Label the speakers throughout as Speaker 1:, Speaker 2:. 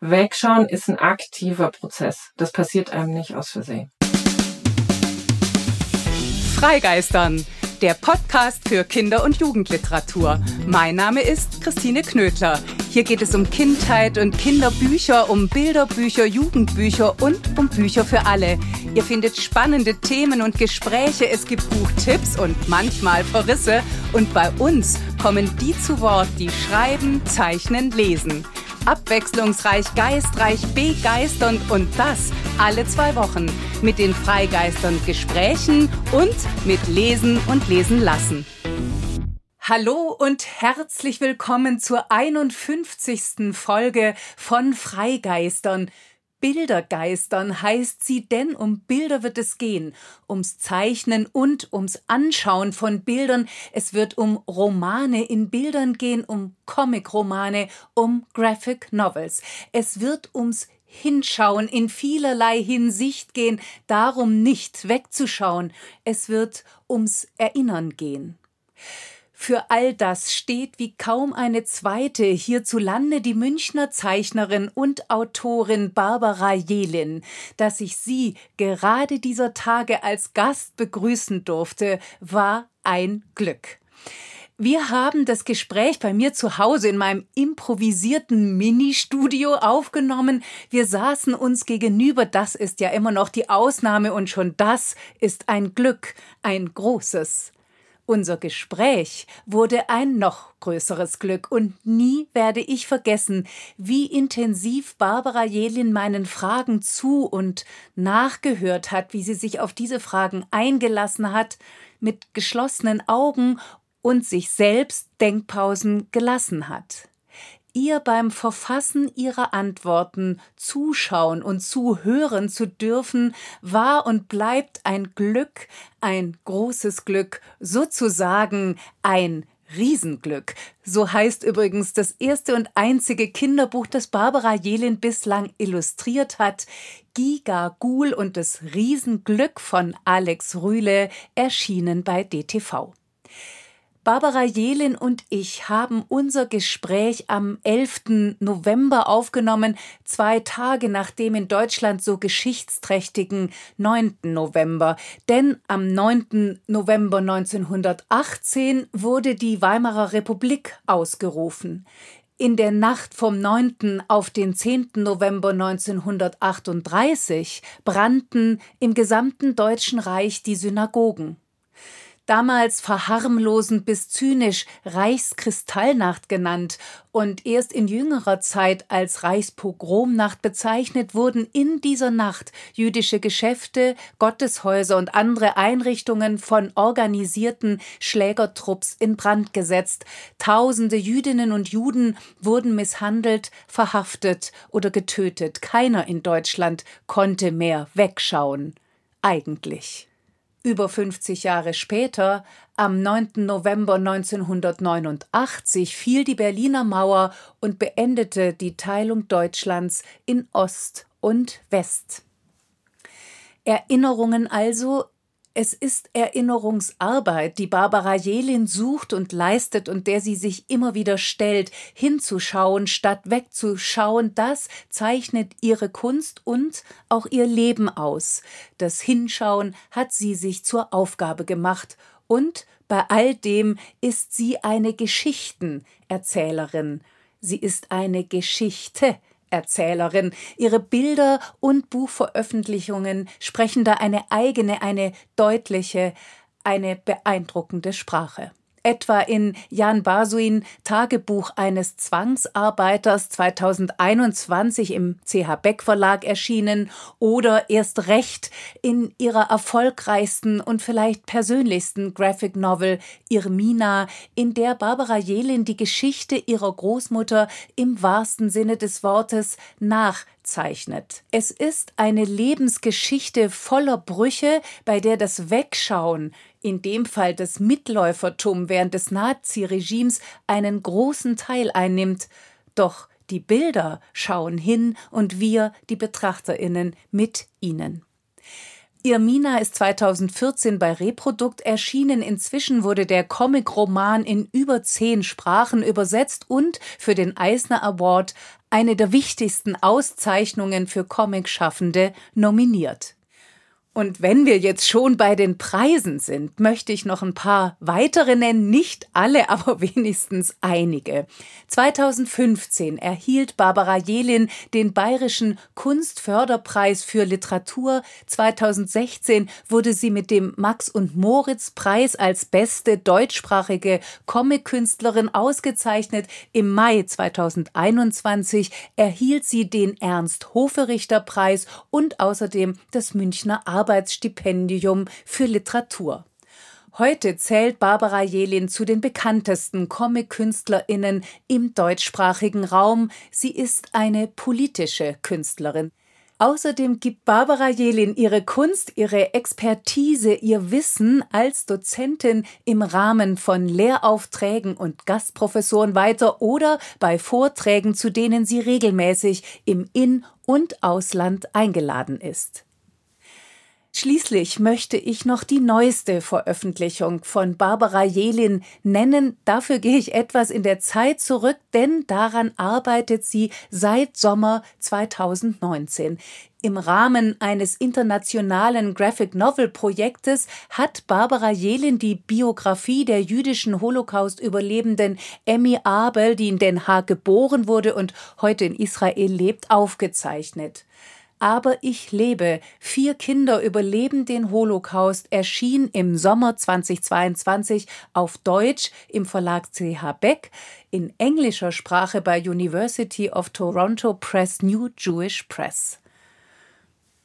Speaker 1: Wegschauen ist ein aktiver Prozess. Das passiert einem nicht aus Versehen.
Speaker 2: Freigeistern, der Podcast für Kinder- und Jugendliteratur. Mein Name ist Christine Knödler. Hier geht es um Kindheit und Kinderbücher, um Bilderbücher, Jugendbücher und um Bücher für alle. Ihr findet spannende Themen und Gespräche, es gibt Buchtipps und manchmal Verrisse. Und bei uns kommen die zu Wort, die schreiben, zeichnen, lesen. Abwechslungsreich, geistreich, begeisternd und das alle zwei Wochen mit den Freigeistern Gesprächen und mit Lesen und Lesen lassen. Hallo und herzlich willkommen zur 51. Folge von Freigeistern. Bildergeistern heißt sie, denn um Bilder wird es gehen, ums Zeichnen und ums Anschauen von Bildern. Es wird um Romane in Bildern gehen, um Comic-Romane, um Graphic Novels. Es wird ums Hinschauen in vielerlei Hinsicht gehen, darum nicht wegzuschauen. Es wird ums Erinnern gehen. Für all das steht wie kaum eine zweite hierzulande die Münchner Zeichnerin und Autorin Barbara Jelin. Dass ich sie gerade dieser Tage als Gast begrüßen durfte, war ein Glück. Wir haben das Gespräch bei mir zu Hause in meinem improvisierten Ministudio aufgenommen. Wir saßen uns gegenüber. Das ist ja immer noch die Ausnahme und schon das ist ein Glück, ein großes. Unser Gespräch wurde ein noch größeres Glück und nie werde ich vergessen, wie intensiv Barbara Jelin meinen Fragen zu und nachgehört hat, wie sie sich auf diese Fragen eingelassen hat, mit geschlossenen Augen und sich selbst Denkpausen gelassen hat ihr beim Verfassen ihrer Antworten zuschauen und zuhören zu dürfen, war und bleibt ein Glück, ein großes Glück, sozusagen ein Riesenglück. So heißt übrigens das erste und einzige Kinderbuch, das Barbara Jelin bislang illustriert hat. Giga Gul und das Riesenglück von Alex Rühle erschienen bei DTV. Barbara Jelin und ich haben unser Gespräch am 11. November aufgenommen, zwei Tage nach dem in Deutschland so geschichtsträchtigen 9. November. Denn am 9. November 1918 wurde die Weimarer Republik ausgerufen. In der Nacht vom 9. auf den 10. November 1938 brannten im gesamten Deutschen Reich die Synagogen damals verharmlosend bis zynisch Reichskristallnacht genannt und erst in jüngerer Zeit als Reichspogromnacht bezeichnet, wurden in dieser Nacht jüdische Geschäfte, Gotteshäuser und andere Einrichtungen von organisierten Schlägertrupps in Brand gesetzt. Tausende Jüdinnen und Juden wurden misshandelt, verhaftet oder getötet. Keiner in Deutschland konnte mehr wegschauen. Eigentlich. Über 50 Jahre später, am 9. November 1989, fiel die Berliner Mauer und beendete die Teilung Deutschlands in Ost und West. Erinnerungen also es ist Erinnerungsarbeit, die Barbara Jelin sucht und leistet und der sie sich immer wieder stellt, hinzuschauen statt wegzuschauen, das zeichnet ihre Kunst und auch ihr Leben aus. Das Hinschauen hat sie sich zur Aufgabe gemacht und bei all dem ist sie eine Geschichtenerzählerin. Sie ist eine Geschichte Erzählerin. Ihre Bilder und Buchveröffentlichungen sprechen da eine eigene, eine deutliche, eine beeindruckende Sprache etwa in Jan Basuin Tagebuch eines Zwangsarbeiters 2021 im CH Beck Verlag erschienen oder erst recht in ihrer erfolgreichsten und vielleicht persönlichsten Graphic Novel Irmina, in der Barbara Jelin die Geschichte ihrer Großmutter im wahrsten Sinne des Wortes nach zeichnet. Es ist eine Lebensgeschichte voller Brüche, bei der das Wegschauen, in dem Fall das Mitläufertum während des Naziregimes, einen großen Teil einnimmt. Doch die Bilder schauen hin und wir, die Betrachterinnen, mit ihnen. Irmina ist 2014 bei Reprodukt erschienen. Inzwischen wurde der Comic-Roman in über zehn Sprachen übersetzt und für den Eisner Award eine der wichtigsten Auszeichnungen für Comicschaffende, nominiert. Und wenn wir jetzt schon bei den Preisen sind, möchte ich noch ein paar weitere nennen, nicht alle, aber wenigstens einige. 2015 erhielt Barbara Jelin den Bayerischen Kunstförderpreis für Literatur. 2016 wurde sie mit dem Max und Moritz Preis als beste deutschsprachige Comic-Künstlerin ausgezeichnet. Im Mai 2021 erhielt sie den Ernst Hoferichter Preis und außerdem das Münchner Arbeits Arbeitsstipendium für Literatur. Heute zählt Barbara Jelin zu den bekanntesten Comic-KünstlerInnen im deutschsprachigen Raum. Sie ist eine politische Künstlerin. Außerdem gibt Barbara Jelin ihre Kunst, ihre Expertise, ihr Wissen als Dozentin im Rahmen von Lehraufträgen und Gastprofessoren weiter oder bei Vorträgen, zu denen sie regelmäßig im In- und Ausland eingeladen ist. Schließlich möchte ich noch die neueste Veröffentlichung von Barbara Jelin nennen. Dafür gehe ich etwas in der Zeit zurück, denn daran arbeitet sie seit Sommer 2019. Im Rahmen eines internationalen Graphic Novel Projektes hat Barbara Jelin die Biografie der jüdischen Holocaust-Überlebenden Emmy Abel, die in Den Haag geboren wurde und heute in Israel lebt, aufgezeichnet. Aber ich lebe. Vier Kinder überleben den Holocaust erschien im Sommer 2022 auf Deutsch im Verlag CH Beck, in englischer Sprache bei University of Toronto Press New Jewish Press.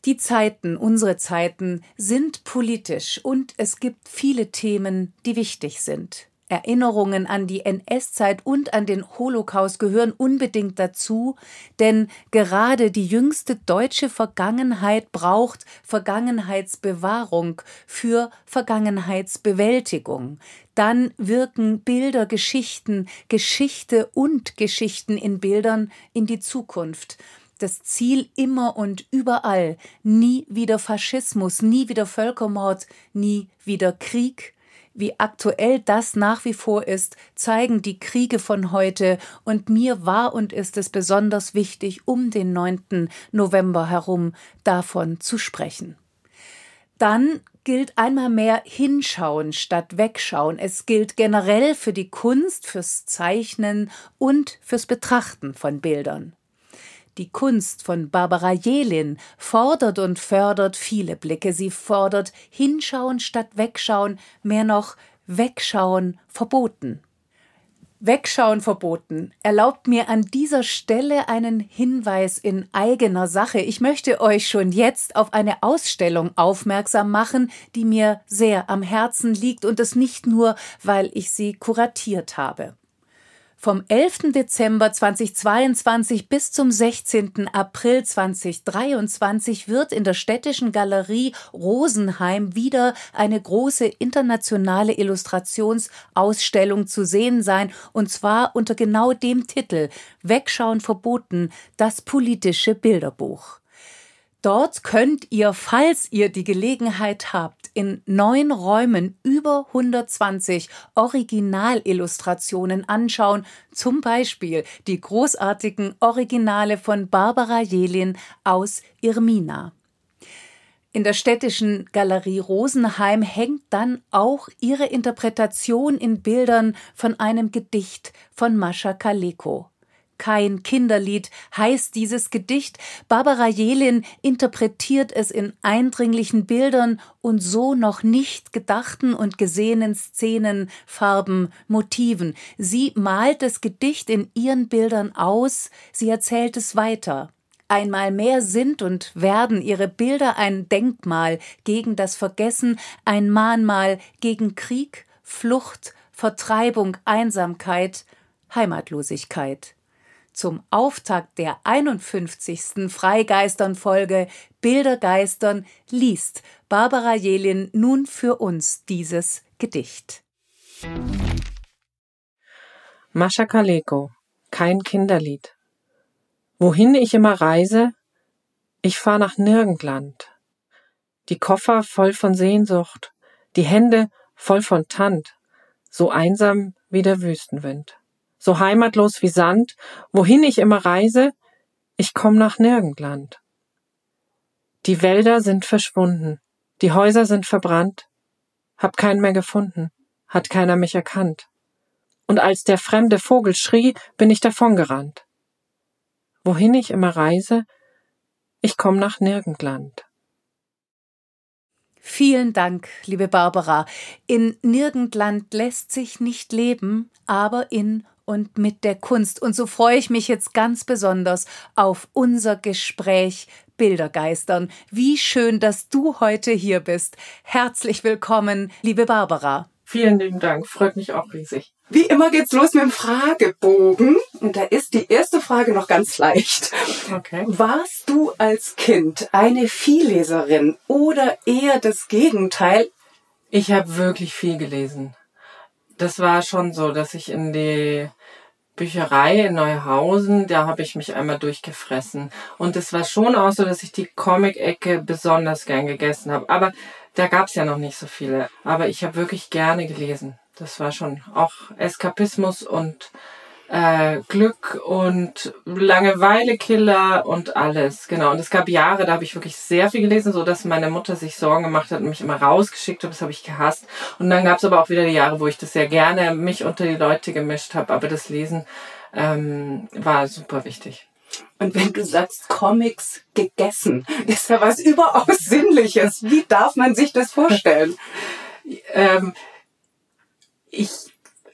Speaker 2: Die Zeiten, unsere Zeiten, sind politisch und es gibt viele Themen, die wichtig sind. Erinnerungen an die NS-Zeit und an den Holocaust gehören unbedingt dazu, denn gerade die jüngste deutsche Vergangenheit braucht Vergangenheitsbewahrung für Vergangenheitsbewältigung. Dann wirken Bilder, Geschichten, Geschichte und Geschichten in Bildern in die Zukunft das Ziel immer und überall nie wieder Faschismus, nie wieder Völkermord, nie wieder Krieg, wie aktuell das nach wie vor ist, zeigen die Kriege von heute, und mir war und ist es besonders wichtig, um den 9. November herum davon zu sprechen. Dann gilt einmal mehr hinschauen statt wegschauen. Es gilt generell für die Kunst, fürs Zeichnen und fürs Betrachten von Bildern. Die Kunst von Barbara Jelin fordert und fördert viele Blicke. Sie fordert hinschauen statt wegschauen, mehr noch wegschauen verboten. Wegschauen verboten erlaubt mir an dieser Stelle einen Hinweis in eigener Sache. Ich möchte euch schon jetzt auf eine Ausstellung aufmerksam machen, die mir sehr am Herzen liegt und es nicht nur, weil ich sie kuratiert habe. Vom 11. Dezember 2022 bis zum 16. April 2023 wird in der Städtischen Galerie Rosenheim wieder eine große internationale Illustrationsausstellung zu sehen sein, und zwar unter genau dem Titel Wegschauen verboten, das politische Bilderbuch. Dort könnt ihr, falls ihr die Gelegenheit habt, in neun Räumen über 120 Originalillustrationen anschauen, zum Beispiel die großartigen Originale von Barbara Jelin aus Irmina. In der städtischen Galerie Rosenheim hängt dann auch ihre Interpretation in Bildern von einem Gedicht von Mascha Kaleko kein Kinderlied heißt dieses Gedicht. Barbara Jelin interpretiert es in eindringlichen Bildern und so noch nicht gedachten und gesehenen Szenen, Farben, Motiven. Sie malt das Gedicht in ihren Bildern aus, sie erzählt es weiter. Einmal mehr sind und werden ihre Bilder ein Denkmal gegen das Vergessen, ein Mahnmal gegen Krieg, Flucht, Vertreibung, Einsamkeit, Heimatlosigkeit zum Auftakt der 51. Freigeistern-Folge Bildergeistern liest Barbara Jelin nun für uns dieses Gedicht.
Speaker 1: Mascha Kaleko, kein Kinderlied. Wohin ich immer reise, ich fahr nach Nirgendland. Die Koffer voll von Sehnsucht, die Hände voll von Tand, so einsam wie der Wüstenwind so heimatlos wie Sand, wohin ich immer reise, Ich komm nach Nirgendland. Die Wälder sind verschwunden, die Häuser sind verbrannt, hab keinen mehr gefunden, hat keiner mich erkannt. Und als der fremde Vogel schrie, bin ich davongerannt. Wohin ich immer reise, ich komm nach Nirgendland.
Speaker 2: Vielen Dank, liebe Barbara. In Nirgendland lässt sich nicht leben, aber in und mit der Kunst. Und so freue ich mich jetzt ganz besonders auf unser Gespräch Bildergeistern. Wie schön, dass du heute hier bist. Herzlich willkommen, liebe Barbara.
Speaker 1: Vielen lieben Dank, freut mich auch riesig.
Speaker 3: Wie immer geht's los mit dem Fragebogen. Und da ist die erste Frage noch ganz leicht. Okay. Warst du als Kind eine Vielleserin oder eher das Gegenteil?
Speaker 1: Ich habe wirklich viel gelesen. Das war schon so, dass ich in die Bücherei in Neuhausen, da habe ich mich einmal durchgefressen. Und es war schon auch so, dass ich die Comic-Ecke besonders gern gegessen habe. Aber da gab's ja noch nicht so viele. Aber ich habe wirklich gerne gelesen. Das war schon auch Eskapismus und äh, Glück und Langeweile-Killer und alles. Genau. Und es gab Jahre, da habe ich wirklich sehr viel gelesen, so dass meine Mutter sich Sorgen gemacht hat und mich immer rausgeschickt hat. Das habe ich gehasst. Und dann gab es aber auch wieder die Jahre, wo ich das sehr gerne mich unter die Leute gemischt habe. Aber das Lesen ähm, war super wichtig.
Speaker 3: Und wenn du sagst Comics gegessen, ist ja was überaus Sinnliches. Wie darf man sich das vorstellen?
Speaker 1: ähm, ich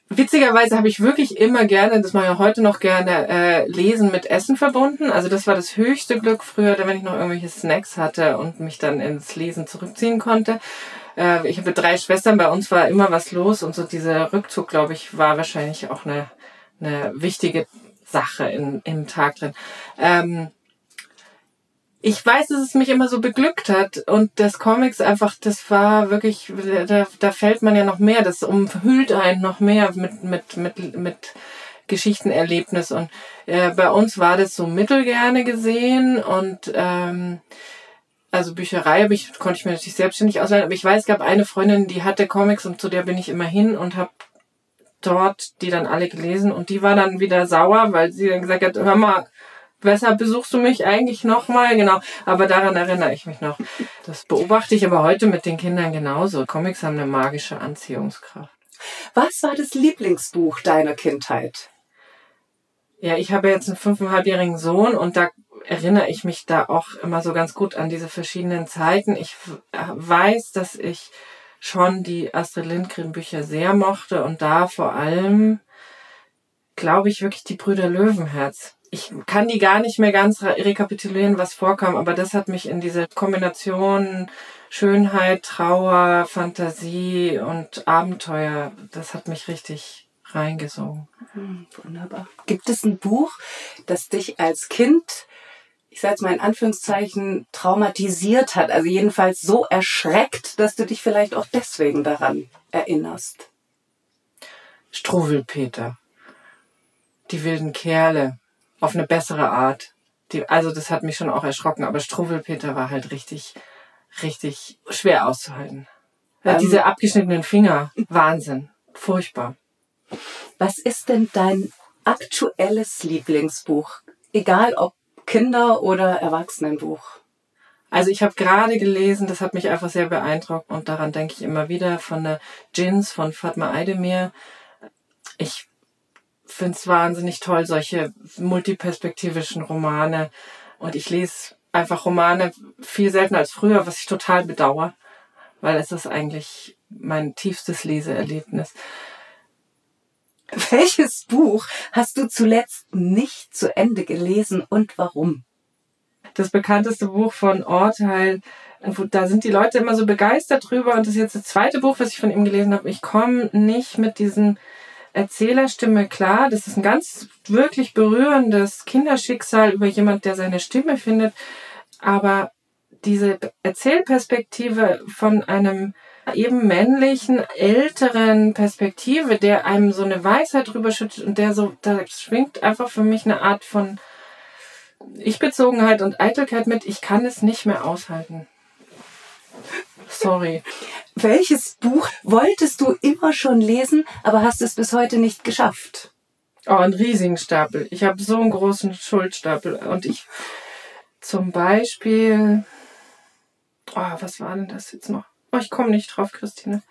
Speaker 1: witzigerweise habe ich wirklich immer gerne, das mache ich heute noch gerne, äh, Lesen mit Essen verbunden. Also das war das höchste Glück früher, wenn ich noch irgendwelche Snacks hatte und mich dann ins Lesen zurückziehen konnte. Äh, ich habe drei Schwestern, bei uns war immer was los und so dieser Rückzug, glaube ich, war wahrscheinlich auch eine, eine wichtige Sache in, im Tag drin. Ähm, ich weiß, dass es mich immer so beglückt hat und das Comics einfach, das war wirklich, da, da fällt man ja noch mehr, das umhüllt einen noch mehr mit, mit, mit, mit Geschichtenerlebnis. Und äh, bei uns war das so mittelgerne gesehen und ähm, also Bücherei hab ich, konnte ich mir natürlich selbstständig ausleihen, aber ich weiß, es gab eine Freundin, die hatte Comics und zu der bin ich immer hin und habe dort die dann alle gelesen. Und die war dann wieder sauer, weil sie dann gesagt hat, hör mal, weshalb besuchst du mich eigentlich nochmal? Genau, aber daran erinnere ich mich noch. Das beobachte ich aber heute mit den Kindern genauso. Comics haben eine magische Anziehungskraft.
Speaker 3: Was war das Lieblingsbuch deiner Kindheit?
Speaker 1: Ja, ich habe jetzt einen fünfeinhalbjährigen Sohn und da erinnere ich mich da auch immer so ganz gut an diese verschiedenen Zeiten. Ich weiß, dass ich schon die Astrid Lindgren Bücher sehr mochte und da vor allem, glaube ich, wirklich die Brüder Löwenherz ich kann die gar nicht mehr ganz rekapitulieren, was vorkam, aber das hat mich in diese Kombination Schönheit, Trauer, Fantasie und Abenteuer, das hat mich richtig reingesogen.
Speaker 3: Hm, wunderbar. Gibt es ein Buch, das dich als Kind, ich sage mal in Anführungszeichen, traumatisiert hat, also jedenfalls so erschreckt, dass du dich vielleicht auch deswegen daran erinnerst?
Speaker 1: Struwelpeter. Die wilden Kerle auf eine bessere Art. Die, also das hat mich schon auch erschrocken, aber Struwwelpeter war halt richtig, richtig schwer auszuhalten. Ähm, diese abgeschnittenen Finger, Wahnsinn, furchtbar.
Speaker 3: Was ist denn dein aktuelles Lieblingsbuch? Egal ob Kinder- oder Erwachsenenbuch.
Speaker 1: Also ich habe gerade gelesen, das hat mich einfach sehr beeindruckt und daran denke ich immer wieder von der Jins von Fatma Aydemir. Ich finde es wahnsinnig toll, solche multiperspektivischen Romane. Und ich lese einfach Romane viel seltener als früher, was ich total bedauere, weil es ist eigentlich mein tiefstes Leseerlebnis.
Speaker 3: Welches Buch hast du zuletzt nicht zu Ende gelesen und warum?
Speaker 1: Das bekannteste Buch von Orteil, da sind die Leute immer so begeistert drüber und das ist jetzt das zweite Buch, was ich von ihm gelesen habe. Ich komme nicht mit diesem Erzählerstimme klar. Das ist ein ganz wirklich berührendes Kinderschicksal über jemand, der seine Stimme findet. Aber diese Erzählperspektive von einem eben männlichen, älteren Perspektive, der einem so eine Weisheit drüber schüttet und der so, da schwingt einfach für mich eine Art von Ich-Bezogenheit und Eitelkeit mit. Ich kann es nicht mehr aushalten. Sorry.
Speaker 3: Welches Buch wolltest du immer schon lesen, aber hast es bis heute nicht geschafft?
Speaker 1: Oh, einen riesigen Stapel. Ich habe so einen großen Schuldstapel. Und ich zum Beispiel. Oh, was war denn das jetzt noch? Oh, ich komme nicht drauf, Christine.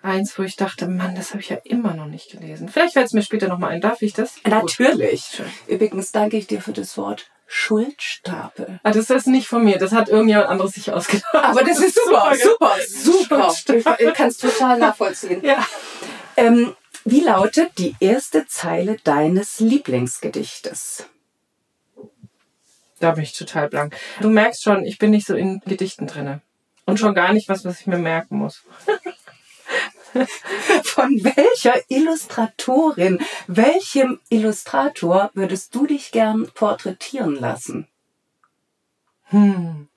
Speaker 1: Eins, wo ich dachte, Mann, das habe ich ja immer noch nicht gelesen. Vielleicht fällt es mir später nochmal ein. Darf ich das?
Speaker 2: Natürlich. Gut. Übrigens danke ich dir für das Wort Schuldstapel.
Speaker 1: Ah, das ist nicht von mir. Das hat irgendjemand anderes sich ausgedacht.
Speaker 2: Aber das, das ist super, super, super. super. Ich kann es total nachvollziehen.
Speaker 1: Ja.
Speaker 2: Ähm, wie lautet die erste Zeile deines Lieblingsgedichtes?
Speaker 1: Da bin ich total blank. Du merkst schon, ich bin nicht so in Gedichten drinne. Und schon gar nicht was, was ich mir merken muss.
Speaker 2: Von welcher Illustratorin, welchem Illustrator würdest du dich gern porträtieren lassen?
Speaker 1: Hm.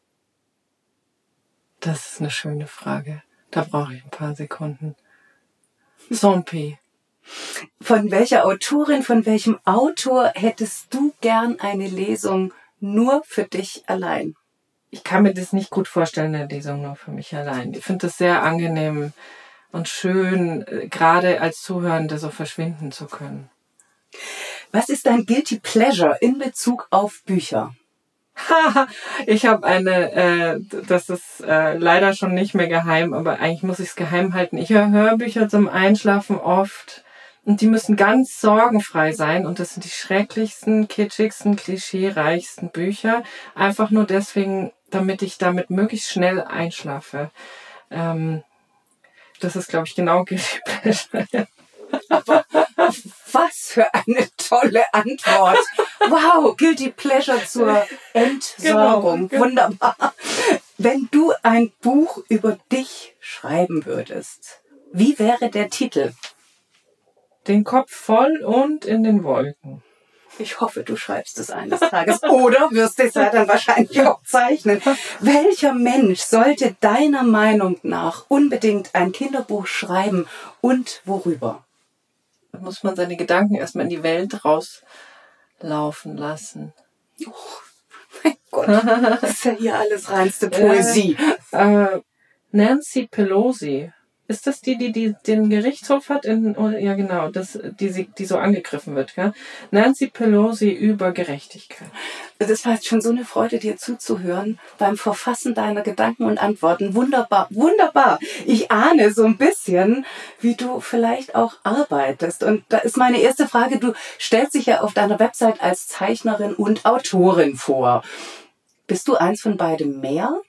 Speaker 1: Das ist eine schöne Frage. Da brauche ich ein paar Sekunden. Zombie.
Speaker 2: Von welcher Autorin, von welchem Autor hättest du gern eine Lesung nur für dich allein?
Speaker 1: Ich kann mir das nicht gut vorstellen, eine Lesung nur für mich allein. Ich finde das sehr angenehm und schön, äh, gerade als Zuhörende so verschwinden zu können.
Speaker 2: Was ist dein Guilty Pleasure in Bezug auf Bücher?
Speaker 1: ich habe eine, äh, das ist äh, leider schon nicht mehr geheim, aber eigentlich muss ich es geheim halten. Ich höre Hörbücher zum Einschlafen oft und die müssen ganz sorgenfrei sein und das sind die schrecklichsten, kitschigsten, klischeereichsten Bücher. Einfach nur deswegen, damit ich damit möglichst schnell einschlafe. Ähm, das ist, glaube ich, genau Guilty Pleasure.
Speaker 2: Aber was für eine tolle Antwort. Wow, Guilty Pleasure zur Entsorgung. Genau, genau. Wunderbar. Wenn du ein Buch über dich schreiben würdest, wie wäre der Titel?
Speaker 1: Den Kopf voll und in den Wolken.
Speaker 2: Ich hoffe, du schreibst es eines Tages. Oder wirst es ja dann wahrscheinlich auch zeichnen. Welcher Mensch sollte deiner Meinung nach unbedingt ein Kinderbuch schreiben und worüber?
Speaker 1: Da muss man seine Gedanken erstmal in die Welt rauslaufen lassen.
Speaker 2: Oh, mein Gott, das ist ja hier alles reinste Poesie.
Speaker 1: Äh, Nancy Pelosi ist das die, die, die den Gerichtshof hat? In, oh, ja, genau, das, die, die so angegriffen wird. Gell? Nancy Pelosi über Gerechtigkeit.
Speaker 2: Das war jetzt schon so eine Freude, dir zuzuhören beim Verfassen deiner Gedanken und Antworten. Wunderbar, wunderbar. Ich ahne so ein bisschen, wie du vielleicht auch arbeitest. Und da ist meine erste Frage, du stellst dich ja auf deiner Website als Zeichnerin und Autorin vor. Bist du eins von beidem mehr?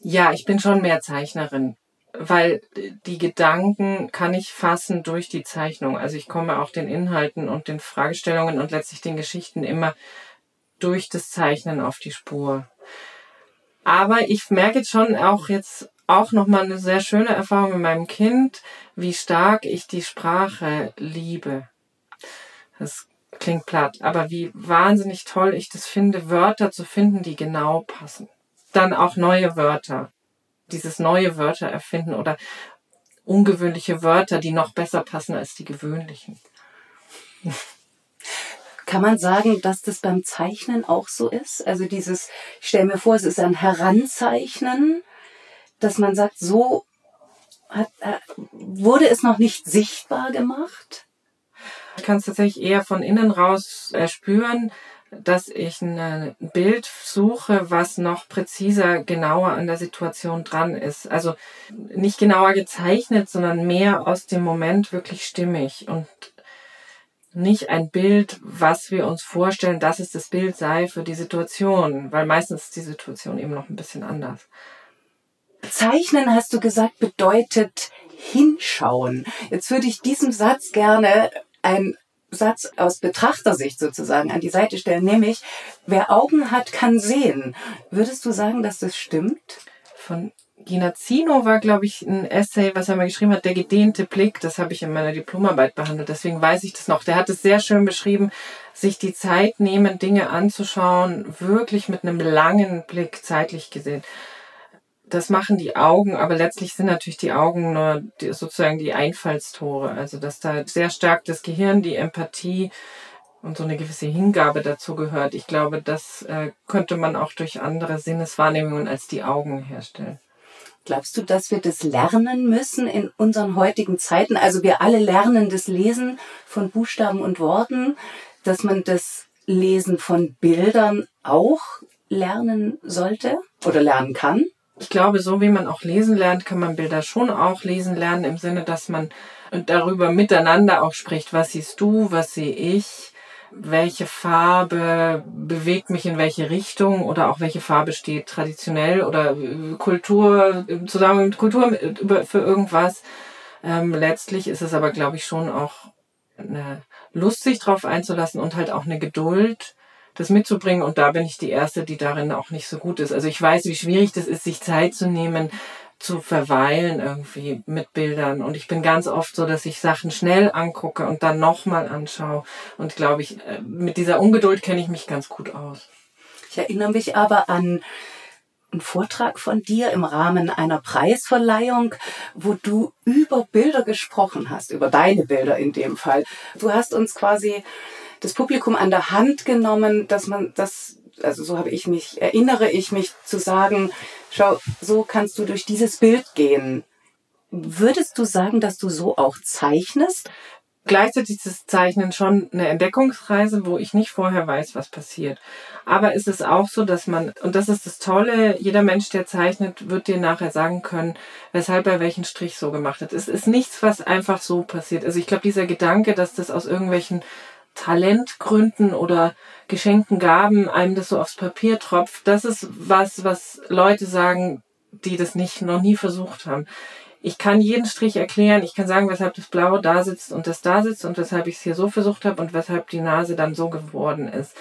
Speaker 1: Ja, ich bin schon mehr Zeichnerin weil die Gedanken kann ich fassen durch die Zeichnung. Also ich komme auch den Inhalten und den Fragestellungen und letztlich den Geschichten immer durch das Zeichnen auf die Spur. Aber ich merke jetzt schon auch jetzt auch nochmal eine sehr schöne Erfahrung mit meinem Kind, wie stark ich die Sprache liebe. Das klingt platt, aber wie wahnsinnig toll ich das finde, Wörter zu finden, die genau passen. Dann auch neue Wörter dieses neue Wörter erfinden oder ungewöhnliche Wörter, die noch besser passen als die gewöhnlichen.
Speaker 2: Kann man sagen, dass das beim Zeichnen auch so ist? Also dieses, ich stelle mir vor, es ist ein Heranzeichnen, dass man sagt, so hat, äh, wurde es noch nicht sichtbar gemacht?
Speaker 1: Ich kann es tatsächlich eher von innen raus erspüren, dass ich ein Bild suche, was noch präziser, genauer an der Situation dran ist. Also nicht genauer gezeichnet, sondern mehr aus dem Moment wirklich stimmig und nicht ein Bild, was wir uns vorstellen, dass es das Bild sei für die Situation, weil meistens ist die Situation eben noch ein bisschen anders.
Speaker 2: Zeichnen, hast du gesagt, bedeutet hinschauen. Jetzt würde ich diesem Satz gerne ein Satz aus Betrachtersicht sozusagen an die Seite stellen, nämlich wer Augen hat, kann sehen. Würdest du sagen, dass das stimmt?
Speaker 1: Von Gina Zino war, glaube ich, ein Essay, was er mal geschrieben hat, der gedehnte Blick. Das habe ich in meiner Diplomarbeit behandelt. Deswegen weiß ich das noch. Der hat es sehr schön beschrieben, sich die Zeit nehmen, Dinge anzuschauen, wirklich mit einem langen Blick zeitlich gesehen das machen die Augen, aber letztlich sind natürlich die Augen nur die, sozusagen die Einfallstore. Also dass da sehr stark das Gehirn, die Empathie und so eine gewisse Hingabe dazu gehört. Ich glaube, das äh, könnte man auch durch andere Sinneswahrnehmungen als die Augen herstellen.
Speaker 2: Glaubst du, dass wir das lernen müssen in unseren heutigen Zeiten? Also wir alle lernen das Lesen von Buchstaben und Worten, dass man das Lesen von Bildern auch lernen sollte oder lernen kann?
Speaker 1: Ich glaube, so wie man auch lesen lernt, kann man Bilder schon auch lesen lernen, im Sinne, dass man darüber miteinander auch spricht. Was siehst du, was sehe ich? welche Farbe bewegt mich in welche Richtung oder auch welche Farbe steht traditionell oder Kultur, zusammen mit Kultur für irgendwas. Ähm, letztlich ist es aber, glaube ich, schon auch eine Lust, sich drauf einzulassen und halt auch eine Geduld, das mitzubringen. Und da bin ich die Erste, die darin auch nicht so gut ist. Also ich weiß, wie schwierig das ist, sich Zeit zu nehmen, zu verweilen irgendwie mit Bildern. Und ich bin ganz oft so, dass ich Sachen schnell angucke und dann nochmal anschaue. Und glaube ich, äh, mit dieser Ungeduld kenne ich mich ganz gut aus.
Speaker 2: Ich erinnere mich aber an einen Vortrag von dir im Rahmen einer Preisverleihung, wo du über Bilder gesprochen hast, über deine Bilder in dem Fall. Du hast uns quasi das Publikum an der Hand genommen, dass man das also so habe ich mich, erinnere ich mich zu sagen, schau, so kannst du durch dieses Bild gehen. Würdest du sagen, dass du so auch zeichnest?
Speaker 1: Gleichzeitig ist das Zeichnen schon eine Entdeckungsreise, wo ich nicht vorher weiß, was passiert. Aber ist es auch so, dass man, und das ist das Tolle, jeder Mensch, der zeichnet, wird dir nachher sagen können, weshalb er welchen Strich so gemacht hat. Es ist nichts, was einfach so passiert. Also ich glaube, dieser Gedanke, dass das aus irgendwelchen Talentgründen oder geschenkten Gaben einem das so aufs Papier tropft, das ist was, was Leute sagen, die das nicht noch nie versucht haben. Ich kann jeden Strich erklären, ich kann sagen, weshalb das Blaue da sitzt und das da sitzt und weshalb ich es hier so versucht habe und weshalb die Nase dann so geworden ist.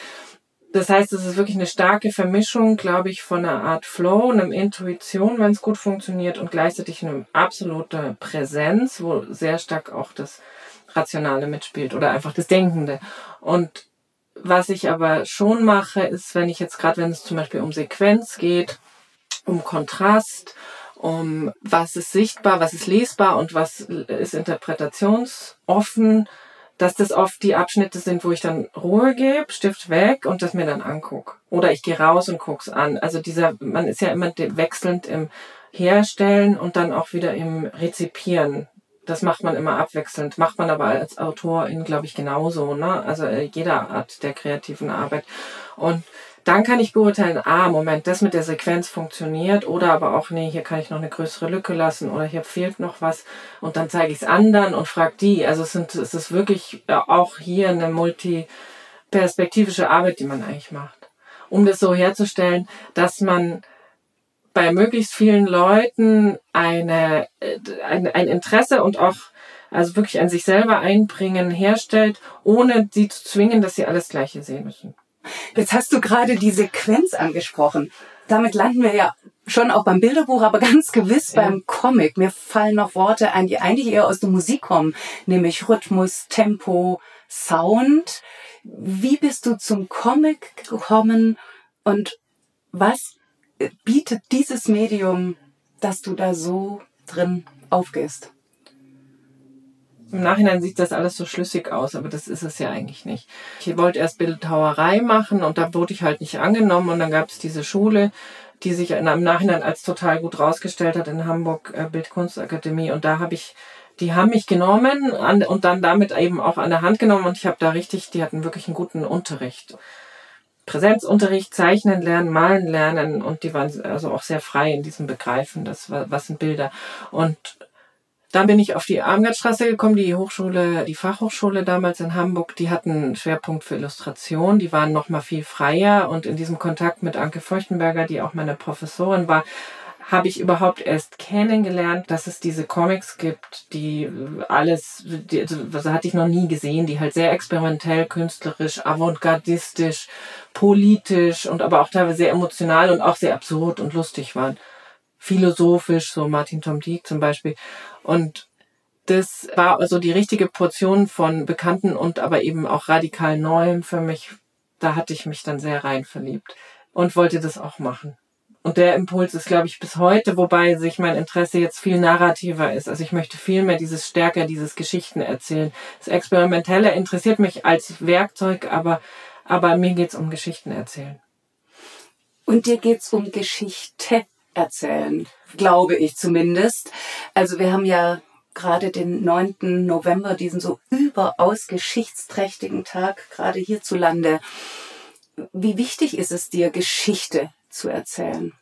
Speaker 1: Das heißt, es ist wirklich eine starke Vermischung, glaube ich, von einer Art Flow, einer Intuition, wenn es gut funktioniert und gleichzeitig eine absolute Präsenz, wo sehr stark auch das Rationale mitspielt oder einfach das Denkende. Und was ich aber schon mache, ist, wenn ich jetzt gerade, wenn es zum Beispiel um Sequenz geht, um Kontrast, um was ist sichtbar, was ist lesbar und was ist interpretationsoffen, dass das oft die Abschnitte sind, wo ich dann Ruhe gebe, Stift weg und das mir dann anguck. Oder ich gehe raus und guck's an. Also dieser, man ist ja immer wechselnd im Herstellen und dann auch wieder im Rezipieren das macht man immer abwechselnd, macht man aber als Autorin, glaube ich, genauso, ne? Also äh, jeder Art der kreativen Arbeit. Und dann kann ich beurteilen, ah, Moment, das mit der Sequenz funktioniert oder aber auch, nee, hier kann ich noch eine größere Lücke lassen oder hier fehlt noch was und dann zeige ich es anderen und frage die. Also es, sind, es ist wirklich äh, auch hier eine multiperspektivische Arbeit, die man eigentlich macht, um das so herzustellen, dass man bei möglichst vielen Leuten eine, äh, ein, ein Interesse und auch also wirklich an sich selber einbringen herstellt, ohne sie zu zwingen, dass sie alles Gleiche sehen müssen.
Speaker 2: Jetzt hast du gerade die Sequenz angesprochen. Damit landen wir ja schon auch beim Bilderbuch, aber ganz gewiss ja. beim Comic. Mir fallen noch Worte ein, die eigentlich eher aus der Musik kommen, nämlich Rhythmus, Tempo, Sound. Wie bist du zum Comic gekommen und was bietet dieses Medium, dass du da so drin aufgehst?
Speaker 1: Im Nachhinein sieht das alles so schlüssig aus, aber das ist es ja eigentlich nicht. Ich wollte erst Bildhauerei machen und da wurde ich halt nicht angenommen und dann gab es diese Schule, die sich im Nachhinein als total gut rausgestellt hat in Hamburg, äh, Bildkunstakademie und da habe ich die haben mich genommen und dann damit eben auch an der Hand genommen und ich habe da richtig, die hatten wirklich einen guten Unterricht. Präsenzunterricht, Zeichnen lernen, Malen lernen und die waren also auch sehr frei in diesem Begreifen, das was sind Bilder. Und dann bin ich auf die Armgardstraße gekommen, die Hochschule, die Fachhochschule damals in Hamburg, die hatten einen Schwerpunkt für Illustration, die waren noch mal viel freier und in diesem Kontakt mit Anke Feuchtenberger, die auch meine Professorin war, habe ich überhaupt erst kennengelernt, dass es diese Comics gibt, die alles, die, also, hatte ich noch nie gesehen, die halt sehr experimentell, künstlerisch, avantgardistisch, politisch und aber auch teilweise sehr emotional und auch sehr absurd und lustig waren. Philosophisch, so Martin Tom Dieck zum Beispiel. Und das war also die richtige Portion von Bekannten und aber eben auch radikal Neuem für mich. Da hatte ich mich dann sehr rein verliebt und wollte das auch machen. Und der Impuls ist, glaube ich, bis heute, wobei sich mein Interesse jetzt viel narrativer ist. Also ich möchte viel mehr dieses stärker, dieses Geschichten erzählen. Das Experimentelle interessiert mich als Werkzeug, aber, aber mir geht's um Geschichten erzählen.
Speaker 2: Und dir geht's um Geschichte
Speaker 3: erzählen, glaube ich zumindest. Also wir haben ja gerade den 9. November, diesen so überaus geschichtsträchtigen Tag, gerade hierzulande. Wie wichtig ist es dir, Geschichte zu erzählen?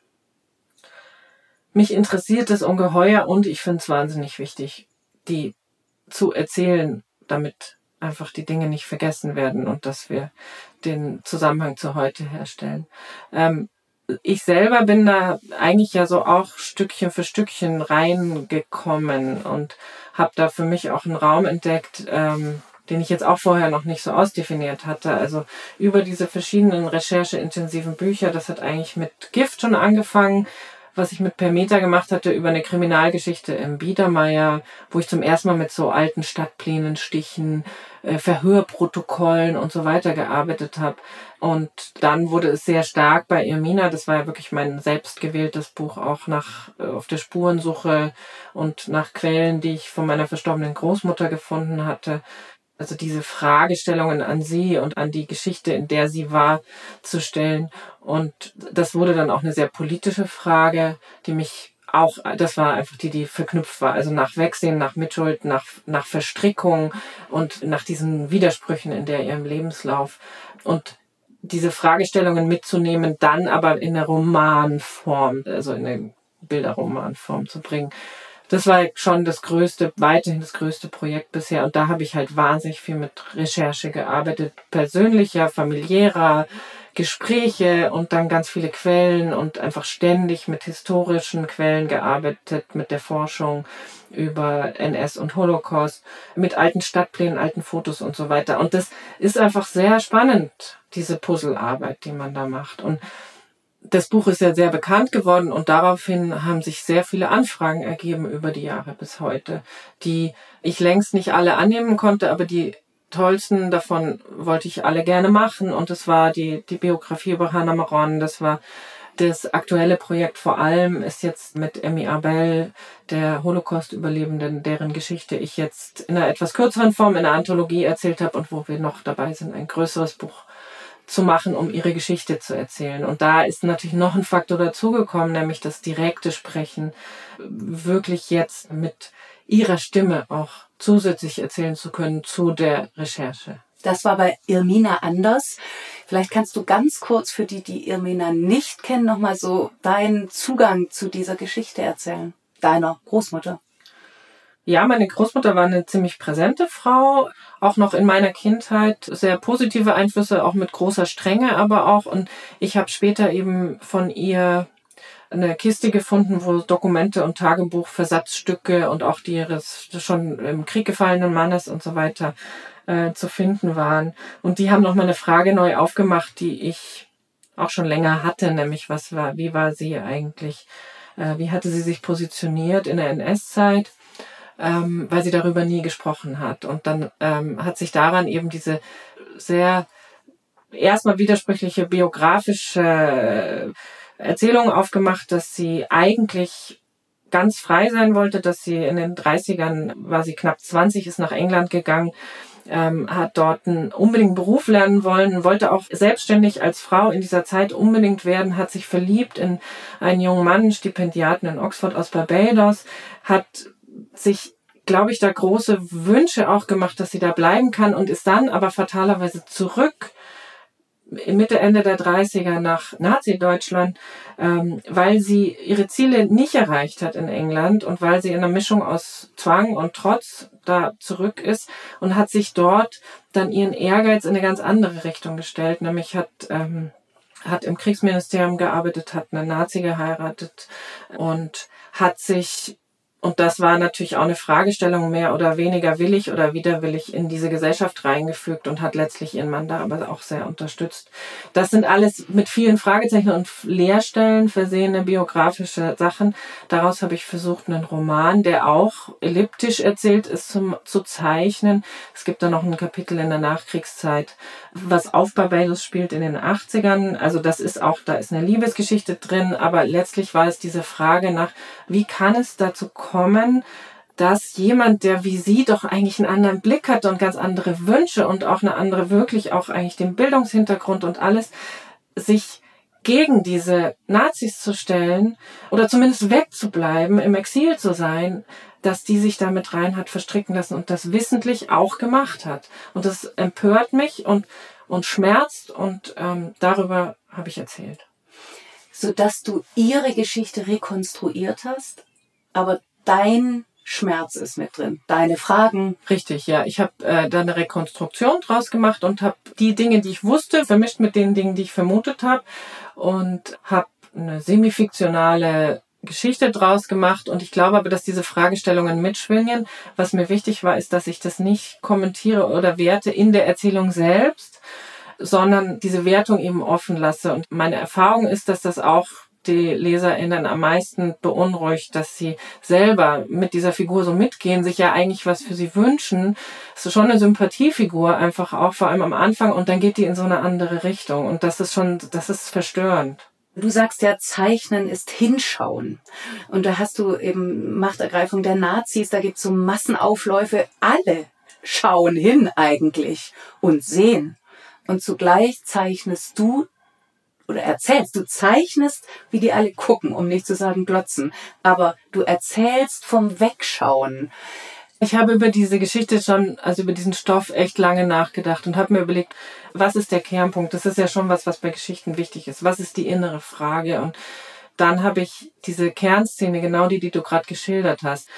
Speaker 1: Mich interessiert es ungeheuer und ich finde es wahnsinnig wichtig, die zu erzählen, damit einfach die Dinge nicht vergessen werden und dass wir den Zusammenhang zu heute herstellen. Ähm, ich selber bin da eigentlich ja so auch Stückchen für Stückchen reingekommen und habe da für mich auch einen Raum entdeckt, ähm, den ich jetzt auch vorher noch nicht so ausdefiniert hatte. Also über diese verschiedenen rechercheintensiven Bücher, das hat eigentlich mit Gift schon angefangen, was ich mit Permeter gemacht hatte über eine Kriminalgeschichte im Biedermeier, wo ich zum ersten Mal mit so alten Stadtplänen, Stichen, äh, Verhörprotokollen und so weiter gearbeitet habe. Und dann wurde es sehr stark bei Irmina. Das war ja wirklich mein selbstgewähltes Buch, auch nach äh, auf der Spurensuche und nach Quellen, die ich von meiner verstorbenen Großmutter gefunden hatte. Also diese Fragestellungen an sie und an die Geschichte, in der sie war, zu stellen. Und das wurde dann auch eine sehr politische Frage, die mich auch, das war einfach die, die verknüpft war. Also nach Wegsehen, nach Mitschuld, nach, nach Verstrickung und nach diesen Widersprüchen in der ihrem Lebenslauf. Und diese Fragestellungen mitzunehmen, dann aber in der Romanform, also in der Bilderromanform zu bringen. Das war schon das größte, weiterhin das größte Projekt bisher. Und da habe ich halt wahnsinnig viel mit Recherche gearbeitet. Persönlicher, familiärer, Gespräche und dann ganz viele Quellen und einfach ständig mit historischen Quellen gearbeitet, mit der Forschung über NS und Holocaust, mit alten Stadtplänen, alten Fotos und so weiter. Und das ist einfach sehr spannend, diese Puzzlearbeit, die man da macht. Und das Buch ist ja sehr bekannt geworden und daraufhin haben sich sehr viele Anfragen ergeben über die Jahre bis heute, die ich längst nicht alle annehmen konnte, aber die tollsten davon wollte ich alle gerne machen. Und das war die, die Biografie über Hannah Maron. Das war das aktuelle Projekt vor allem ist jetzt mit Emmy Abel, der Holocaust-Überlebenden, deren Geschichte ich jetzt in einer etwas kürzeren Form in der Anthologie erzählt habe und wo wir noch dabei sind, ein größeres Buch zu machen, um ihre Geschichte zu erzählen. Und da ist natürlich noch ein Faktor dazugekommen, nämlich das direkte Sprechen, wirklich jetzt mit ihrer Stimme auch zusätzlich erzählen zu können zu der Recherche.
Speaker 3: Das war bei Irmina anders. Vielleicht kannst du ganz kurz für die, die Irmina nicht kennen, nochmal so deinen Zugang zu dieser Geschichte erzählen. Deiner Großmutter.
Speaker 1: Ja, meine Großmutter war eine ziemlich präsente Frau, auch noch in meiner Kindheit sehr positive Einflüsse, auch mit großer Strenge, aber auch. Und ich habe später eben von ihr eine Kiste gefunden, wo Dokumente und Tagebuch, Versatzstücke und auch die ihres schon im Krieg gefallenen Mannes und so weiter äh, zu finden waren. Und die haben noch mal eine Frage neu aufgemacht, die ich auch schon länger hatte, nämlich was war, wie war sie eigentlich, äh, wie hatte sie sich positioniert in der NS-Zeit, ähm, weil sie darüber nie gesprochen hat. Und dann ähm, hat sich daran eben diese sehr erstmal widersprüchliche biografische Erzählung aufgemacht, dass sie eigentlich ganz frei sein wollte, dass sie in den 30ern war sie knapp 20, ist nach England gegangen, ähm, hat dort einen unbedingt Beruf lernen wollen, wollte auch selbstständig als Frau in dieser Zeit unbedingt werden, hat sich verliebt in einen jungen Mann, Stipendiaten in Oxford aus Barbados, hat sich glaube ich, da große Wünsche auch gemacht, dass sie da bleiben kann und ist dann aber fatalerweise zurück Mitte, Ende der 30er nach Nazi-Deutschland, ähm, weil sie ihre Ziele nicht erreicht hat in England und weil sie in einer Mischung aus Zwang und Trotz da zurück ist und hat sich dort dann ihren Ehrgeiz in eine ganz andere Richtung gestellt, nämlich hat ähm, hat im Kriegsministerium gearbeitet, hat eine Nazi geheiratet und hat sich und das war natürlich auch eine Fragestellung, mehr oder weniger willig oder widerwillig in diese Gesellschaft reingefügt und hat letztlich ihren Mann da aber auch sehr unterstützt. Das sind alles mit vielen Fragezeichen und Leerstellen versehene biografische Sachen. Daraus habe ich versucht, einen Roman, der auch elliptisch erzählt ist, zum, zu zeichnen. Es gibt da noch ein Kapitel in der Nachkriegszeit, was auf Barbados spielt in den 80ern. Also das ist auch, da ist eine Liebesgeschichte drin, aber letztlich war es diese Frage nach, wie kann es dazu kommen, bekommen, dass jemand, der wie sie doch eigentlich einen anderen Blick hat und ganz andere Wünsche und auch eine andere wirklich auch eigentlich den Bildungshintergrund und alles, sich gegen diese Nazis zu stellen oder zumindest wegzubleiben, im Exil zu sein, dass die sich damit rein hat verstricken lassen und das wissentlich auch gemacht hat. Und das empört mich und, und schmerzt und ähm, darüber habe ich erzählt.
Speaker 2: Sodass du ihre Geschichte rekonstruiert hast, aber dein Schmerz ist mit drin. Deine Fragen.
Speaker 1: Richtig, ja. Ich habe äh, da eine Rekonstruktion draus gemacht und habe die Dinge, die ich wusste, vermischt mit den Dingen, die ich vermutet habe und habe eine semifiktionale Geschichte draus gemacht und ich glaube aber, dass diese Fragestellungen mitschwingen. Was mir wichtig war, ist, dass ich das nicht kommentiere oder werte in der Erzählung selbst, sondern diese Wertung eben offen lasse. Und meine Erfahrung ist, dass das auch die LeserInnen am meisten beunruhigt, dass sie selber mit dieser Figur so mitgehen, sich ja eigentlich was für sie wünschen. Es ist schon eine Sympathiefigur, einfach auch vor allem am Anfang und dann geht die in so eine andere Richtung und das ist schon, das ist verstörend.
Speaker 2: Du sagst ja, Zeichnen ist Hinschauen. Und da hast du eben Machtergreifung der Nazis, da gibt's so Massenaufläufe. Alle schauen hin eigentlich und sehen. Und zugleich zeichnest du oder erzählst, du zeichnest, wie die alle gucken, um nicht zu sagen glotzen, aber du erzählst vom Wegschauen.
Speaker 1: Ich habe über diese Geschichte schon, also über diesen Stoff echt lange nachgedacht und habe mir überlegt, was ist der Kernpunkt? Das ist ja schon was, was bei Geschichten wichtig ist. Was ist die innere Frage? Und dann habe ich diese Kernszene, genau die, die du gerade geschildert hast.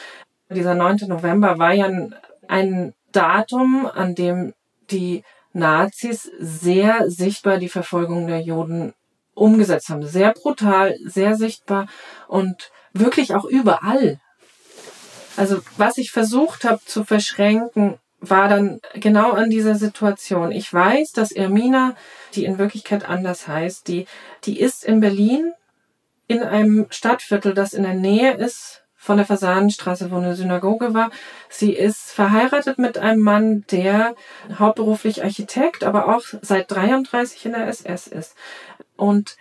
Speaker 1: Dieser 9. November war ja ein Datum, an dem die Nazis sehr sichtbar die Verfolgung der Juden umgesetzt haben. Sehr brutal, sehr sichtbar und wirklich auch überall. Also was ich versucht habe zu verschränken, war dann genau an dieser Situation. Ich weiß, dass Ermina, die in Wirklichkeit anders heißt, die, die ist in Berlin in einem Stadtviertel, das in der Nähe ist von der Fasanenstraße, wo eine Synagoge war. Sie ist verheiratet mit einem Mann, der hauptberuflich Architekt, aber auch seit 33 in der SS ist. Und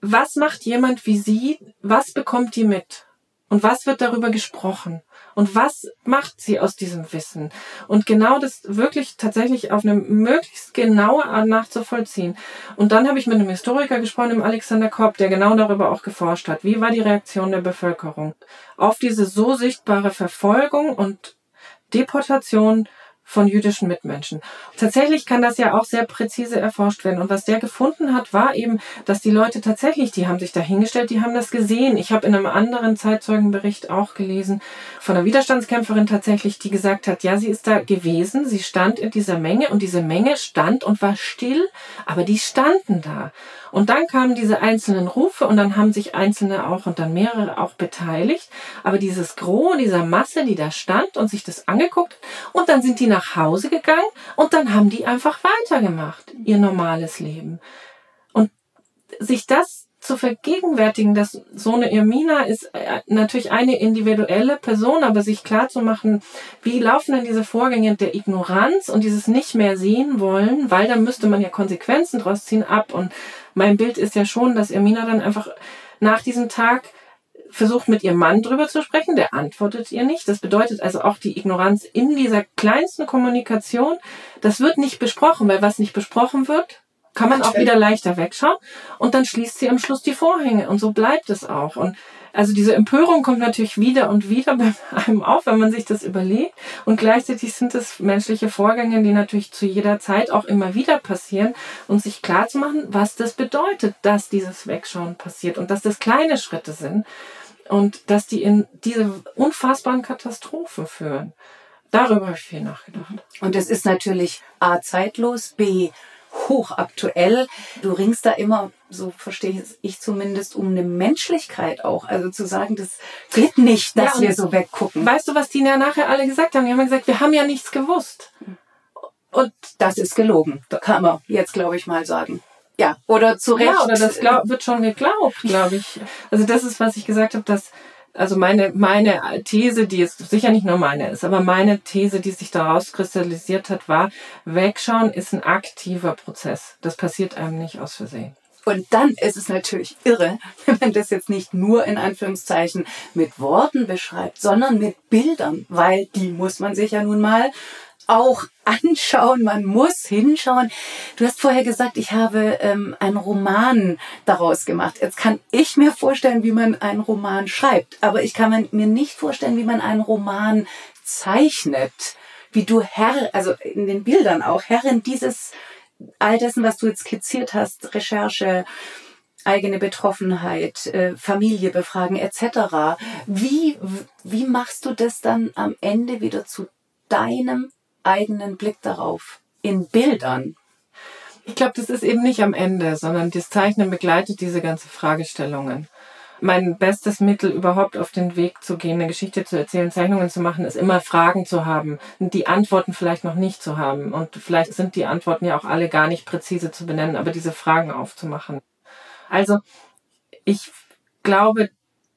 Speaker 1: was macht jemand wie sie? Was bekommt die mit? Und was wird darüber gesprochen? Und was macht sie aus diesem Wissen? Und genau das wirklich tatsächlich auf eine möglichst genaue Art nachzuvollziehen. Und dann habe ich mit einem Historiker gesprochen, dem Alexander Kopp, der genau darüber auch geforscht hat. Wie war die Reaktion der Bevölkerung auf diese so sichtbare Verfolgung und Deportation von jüdischen Mitmenschen. Tatsächlich kann das ja auch sehr präzise erforscht werden. Und was der gefunden hat, war eben, dass die Leute tatsächlich, die haben sich dahingestellt, die haben das gesehen. Ich habe in einem anderen Zeitzeugenbericht auch gelesen von einer Widerstandskämpferin tatsächlich, die gesagt hat, ja, sie ist da gewesen, sie stand in dieser Menge und diese Menge stand und war still, aber die standen da. Und dann kamen diese einzelnen Rufe und dann haben sich Einzelne auch und dann mehrere auch beteiligt. Aber dieses Gros dieser Masse, die da stand und sich das angeguckt und dann sind die nach Hause gegangen und dann haben die einfach weitergemacht, ihr normales Leben. Und sich das zu vergegenwärtigen, dass so eine Irmina ist äh, natürlich eine individuelle Person, aber sich klar zu machen, wie laufen denn diese Vorgänge der Ignoranz und dieses nicht mehr sehen wollen, weil da müsste man ja Konsequenzen draus ziehen ab. Und mein Bild ist ja schon, dass Irmina dann einfach nach diesem Tag versucht mit ihrem Mann drüber zu sprechen, der antwortet ihr nicht. Das bedeutet also auch die Ignoranz in dieser kleinsten Kommunikation. Das wird nicht besprochen, weil was nicht besprochen wird, kann man auch wieder leichter wegschauen und dann schließt sie am Schluss die Vorhänge und so bleibt es auch. Und also diese Empörung kommt natürlich wieder und wieder bei einem auf, wenn man sich das überlegt. Und gleichzeitig sind es menschliche Vorgänge, die natürlich zu jeder Zeit auch immer wieder passieren und sich klar zu machen, was das bedeutet, dass dieses Wegschauen passiert und dass das kleine Schritte sind und dass die in diese unfassbaren Katastrophen führen. Darüber habe ich viel nachgedacht.
Speaker 2: Und es ist natürlich A zeitlos, B hochaktuell. Du ringst da immer, so verstehe ich zumindest, um eine Menschlichkeit auch. Also zu sagen, das geht nicht, dass ja, wir so weggucken.
Speaker 1: Weißt du, was die ja nachher alle gesagt haben? Die haben gesagt, wir haben ja nichts gewusst.
Speaker 2: Und das ist gelogen. Da kann man jetzt, glaube ich, mal sagen. Ja, oder zu Recht. Ja,
Speaker 1: oder das glaub, wird schon geglaubt, glaube ich. Also das ist, was ich gesagt habe, dass also meine, meine These, die jetzt sicher nicht nur meine ist, aber meine These, die sich daraus kristallisiert hat, war, Wegschauen ist ein aktiver Prozess. Das passiert einem nicht aus Versehen.
Speaker 2: Und dann ist es natürlich irre, wenn man das jetzt nicht nur in Anführungszeichen mit Worten beschreibt, sondern mit Bildern, weil die muss man sich ja nun mal auch anschauen, man muss hinschauen. Du hast vorher gesagt, ich habe ähm, einen Roman daraus gemacht. Jetzt kann ich mir vorstellen, wie man einen Roman schreibt, aber ich kann mir nicht vorstellen, wie man einen Roman zeichnet. Wie du Herr, also in den Bildern auch, Herrin dieses, all dessen, was du jetzt skizziert hast, Recherche, eigene Betroffenheit, äh, Familie befragen etc. Wie, wie machst du das dann am Ende wieder zu deinem eigenen Blick darauf in Bildern?
Speaker 1: Ich glaube, das ist eben nicht am Ende, sondern das Zeichnen begleitet diese ganze Fragestellungen. Mein bestes Mittel, überhaupt auf den Weg zu gehen, eine Geschichte zu erzählen, Zeichnungen zu machen, ist immer Fragen zu haben, die Antworten vielleicht noch nicht zu haben. Und vielleicht sind die Antworten ja auch alle gar nicht präzise zu benennen, aber diese Fragen aufzumachen. Also ich glaube,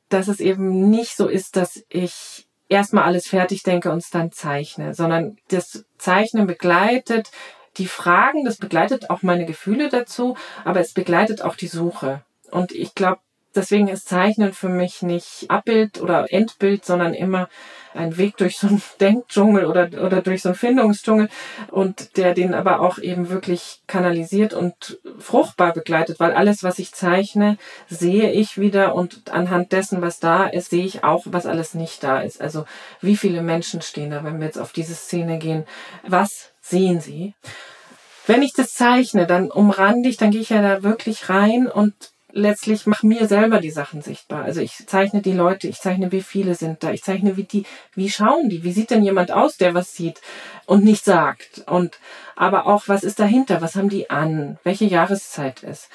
Speaker 1: dass es eben nicht so ist, dass ich erstmal alles fertig denke und es dann zeichne, sondern das Zeichnen begleitet die Fragen, das begleitet auch meine Gefühle dazu, aber es begleitet auch die Suche. Und ich glaube, deswegen ist Zeichnen für mich nicht Abbild oder Endbild, sondern immer ein Weg durch so einen Denkdschungel oder, oder durch so einen Findungsdschungel und der den aber auch eben wirklich kanalisiert und fruchtbar begleitet, weil alles, was ich zeichne, sehe ich wieder und anhand dessen, was da ist, sehe ich auch, was alles nicht da ist. Also wie viele Menschen stehen da, wenn wir jetzt auf diese Szene gehen, was sehen sie? Wenn ich das zeichne, dann umrande ich, dann gehe ich ja da wirklich rein und letztlich mache mir selber die Sachen sichtbar. Also ich zeichne die Leute, ich zeichne, wie viele sind da, ich zeichne, wie die, wie schauen die, wie sieht denn jemand aus, der was sieht und nicht sagt. Und aber auch, was ist dahinter, was haben die an, welche Jahreszeit ist.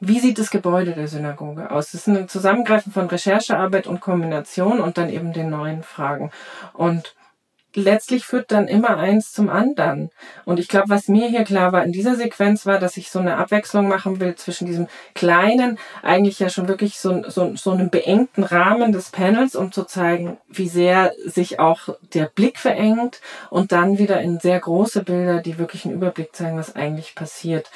Speaker 1: Wie sieht das Gebäude der Synagoge aus? Das ist ein Zusammengreifen von Recherchearbeit und Kombination und dann eben den neuen Fragen. Und letztlich führt dann immer eins zum anderen. Und ich glaube, was mir hier klar war in dieser Sequenz war, dass ich so eine Abwechslung machen will zwischen diesem kleinen, eigentlich ja schon wirklich so, so, so einem beengten Rahmen des Panels, um zu zeigen, wie sehr sich auch der Blick verengt und dann wieder in sehr große Bilder, die wirklich einen Überblick zeigen, was eigentlich passiert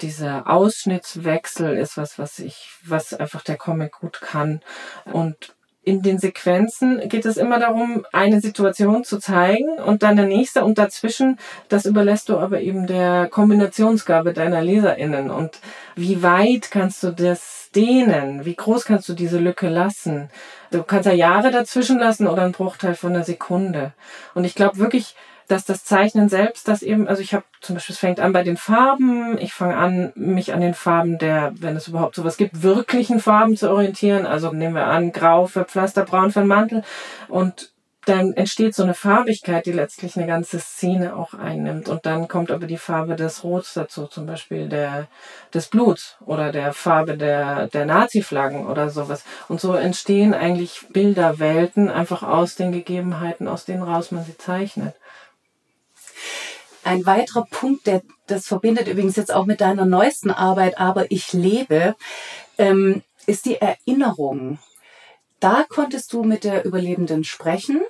Speaker 1: dieser Ausschnittswechsel ist was, was ich, was einfach der Comic gut kann. Und in den Sequenzen geht es immer darum, eine Situation zu zeigen und dann der nächste und dazwischen, das überlässt du aber eben der Kombinationsgabe deiner LeserInnen und wie weit kannst du das dehnen? Wie groß kannst du diese Lücke lassen? Du kannst ja Jahre dazwischen lassen oder einen Bruchteil von einer Sekunde. Und ich glaube wirklich, dass das Zeichnen selbst, das eben, also ich habe zum Beispiel, es fängt an bei den Farben, ich fange an, mich an den Farben der, wenn es überhaupt sowas gibt, wirklichen Farben zu orientieren. Also nehmen wir an, grau für Pflaster, braun für den Mantel und dann entsteht so eine Farbigkeit, die letztlich eine ganze Szene auch einnimmt. Und dann kommt aber die Farbe des Rots dazu, zum Beispiel der, des Bluts oder der Farbe der, der Nazi-Flaggen oder sowas. Und so entstehen eigentlich Bilderwelten einfach aus den Gegebenheiten, aus denen raus man sie zeichnet.
Speaker 2: Ein weiterer Punkt, der das verbindet übrigens jetzt auch mit deiner neuesten Arbeit, aber ich lebe, ähm, ist die Erinnerung. Da konntest du mit der Überlebenden sprechen.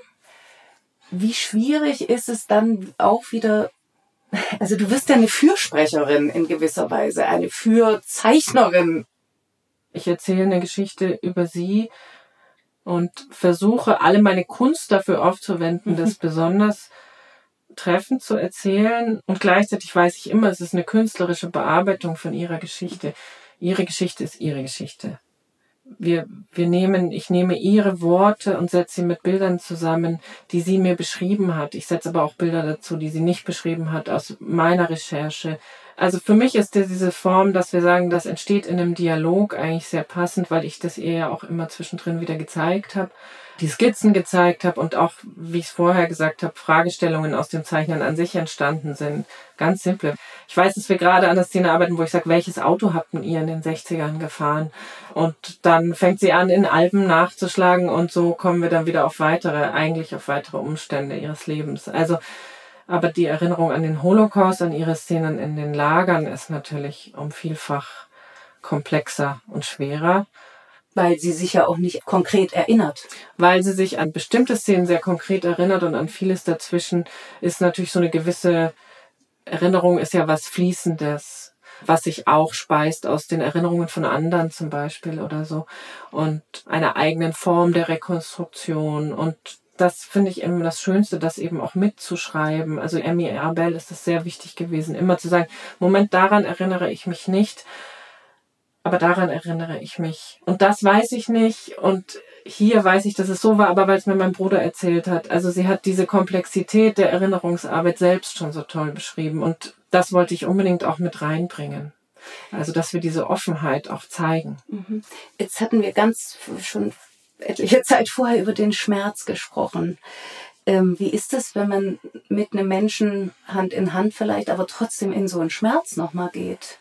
Speaker 2: Wie schwierig ist es dann auch wieder, also du wirst ja eine Fürsprecherin in gewisser Weise, eine Fürzeichnerin.
Speaker 1: Ich erzähle eine Geschichte über sie und versuche alle meine Kunst dafür aufzuwenden, das besonders treffend zu erzählen und gleichzeitig weiß ich immer, es ist eine künstlerische Bearbeitung von ihrer Geschichte. Ihre Geschichte ist ihre Geschichte. Wir, wir nehmen, ich nehme ihre Worte und setze sie mit Bildern zusammen, die sie mir beschrieben hat. Ich setze aber auch Bilder dazu, die sie nicht beschrieben hat aus meiner Recherche. Also für mich ist diese Form, dass wir sagen, das entsteht in einem Dialog eigentlich sehr passend, weil ich das ihr ja auch immer zwischendrin wieder gezeigt habe die Skizzen gezeigt habe und auch, wie ich es vorher gesagt habe, Fragestellungen aus dem Zeichnen an sich entstanden sind. Ganz simple. Ich weiß, dass wir gerade an der Szene arbeiten, wo ich sage, welches Auto habt ihr in den 60ern gefahren? Und dann fängt sie an, in Alben nachzuschlagen und so kommen wir dann wieder auf weitere, eigentlich auf weitere Umstände ihres Lebens. Also, aber die Erinnerung an den Holocaust, an ihre Szenen in den Lagern ist natürlich um vielfach komplexer und schwerer.
Speaker 2: Weil sie sich ja auch nicht konkret erinnert.
Speaker 1: Weil sie sich an bestimmte Szenen sehr konkret erinnert und an vieles dazwischen ist natürlich so eine gewisse Erinnerung ist ja was Fließendes, was sich auch speist aus den Erinnerungen von anderen zum Beispiel oder so und einer eigenen Form der Rekonstruktion und das finde ich immer das Schönste, das eben auch mitzuschreiben. Also Emmy Arbel ist es sehr wichtig gewesen, immer zu sagen, Moment, daran erinnere ich mich nicht, aber daran erinnere ich mich. Und das weiß ich nicht und hier weiß ich, dass es so war, aber weil es mir mein Bruder erzählt hat. Also sie hat diese Komplexität der Erinnerungsarbeit selbst schon so toll beschrieben und das wollte ich unbedingt auch mit reinbringen. Also, dass wir diese Offenheit auch zeigen.
Speaker 2: Mhm. Jetzt hatten wir ganz schon etliche Zeit vorher über den Schmerz gesprochen. Ähm, wie ist es, wenn man mit einem Menschen Hand in Hand vielleicht, aber trotzdem in so einen Schmerz nochmal geht?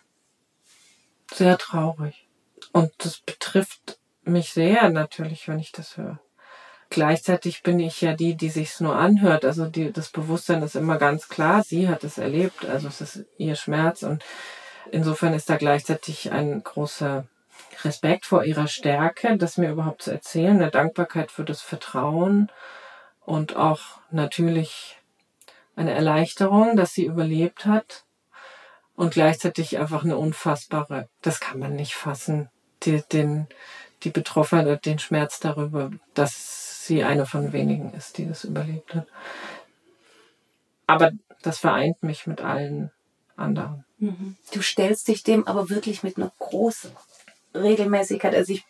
Speaker 1: Sehr traurig. Und das betrifft mich sehr natürlich, wenn ich das höre. Gleichzeitig bin ich ja die, die sich's nur anhört. Also die, das Bewusstsein ist immer ganz klar. Sie hat es erlebt. Also es ist ihr Schmerz. Und insofern ist da gleichzeitig ein großer Respekt vor ihrer Stärke, das mir überhaupt zu erzählen, eine Dankbarkeit für das Vertrauen und auch natürlich eine Erleichterung, dass sie überlebt hat und gleichzeitig einfach eine unfassbare, das kann man nicht fassen, die, den, die Betroffenheit, den Schmerz darüber, dass sie eine von wenigen ist, die das überlebt hat. Aber das vereint mich mit allen anderen.
Speaker 2: Mhm. Du stellst dich dem aber wirklich mit einer großen Regelmäßigkeit. Also ich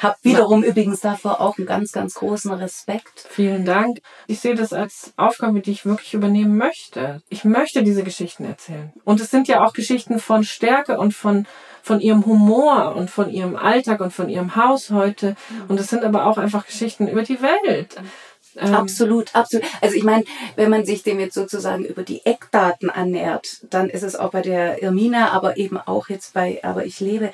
Speaker 2: habe wiederum ja. übrigens davor auch einen ganz, ganz großen Respekt.
Speaker 1: Vielen Dank. Ich sehe das als Aufgabe, die ich wirklich übernehmen möchte. Ich möchte diese Geschichten erzählen. Und es sind ja auch Geschichten von Stärke und von, von ihrem Humor und von ihrem Alltag und von ihrem Haus heute. Und es sind aber auch einfach Geschichten über die Welt.
Speaker 2: Ähm, absolut, absolut. Also ich meine, wenn man sich dem jetzt sozusagen über die Eckdaten annähert, dann ist es auch bei der Irmina, aber eben auch jetzt bei Aber ich lebe,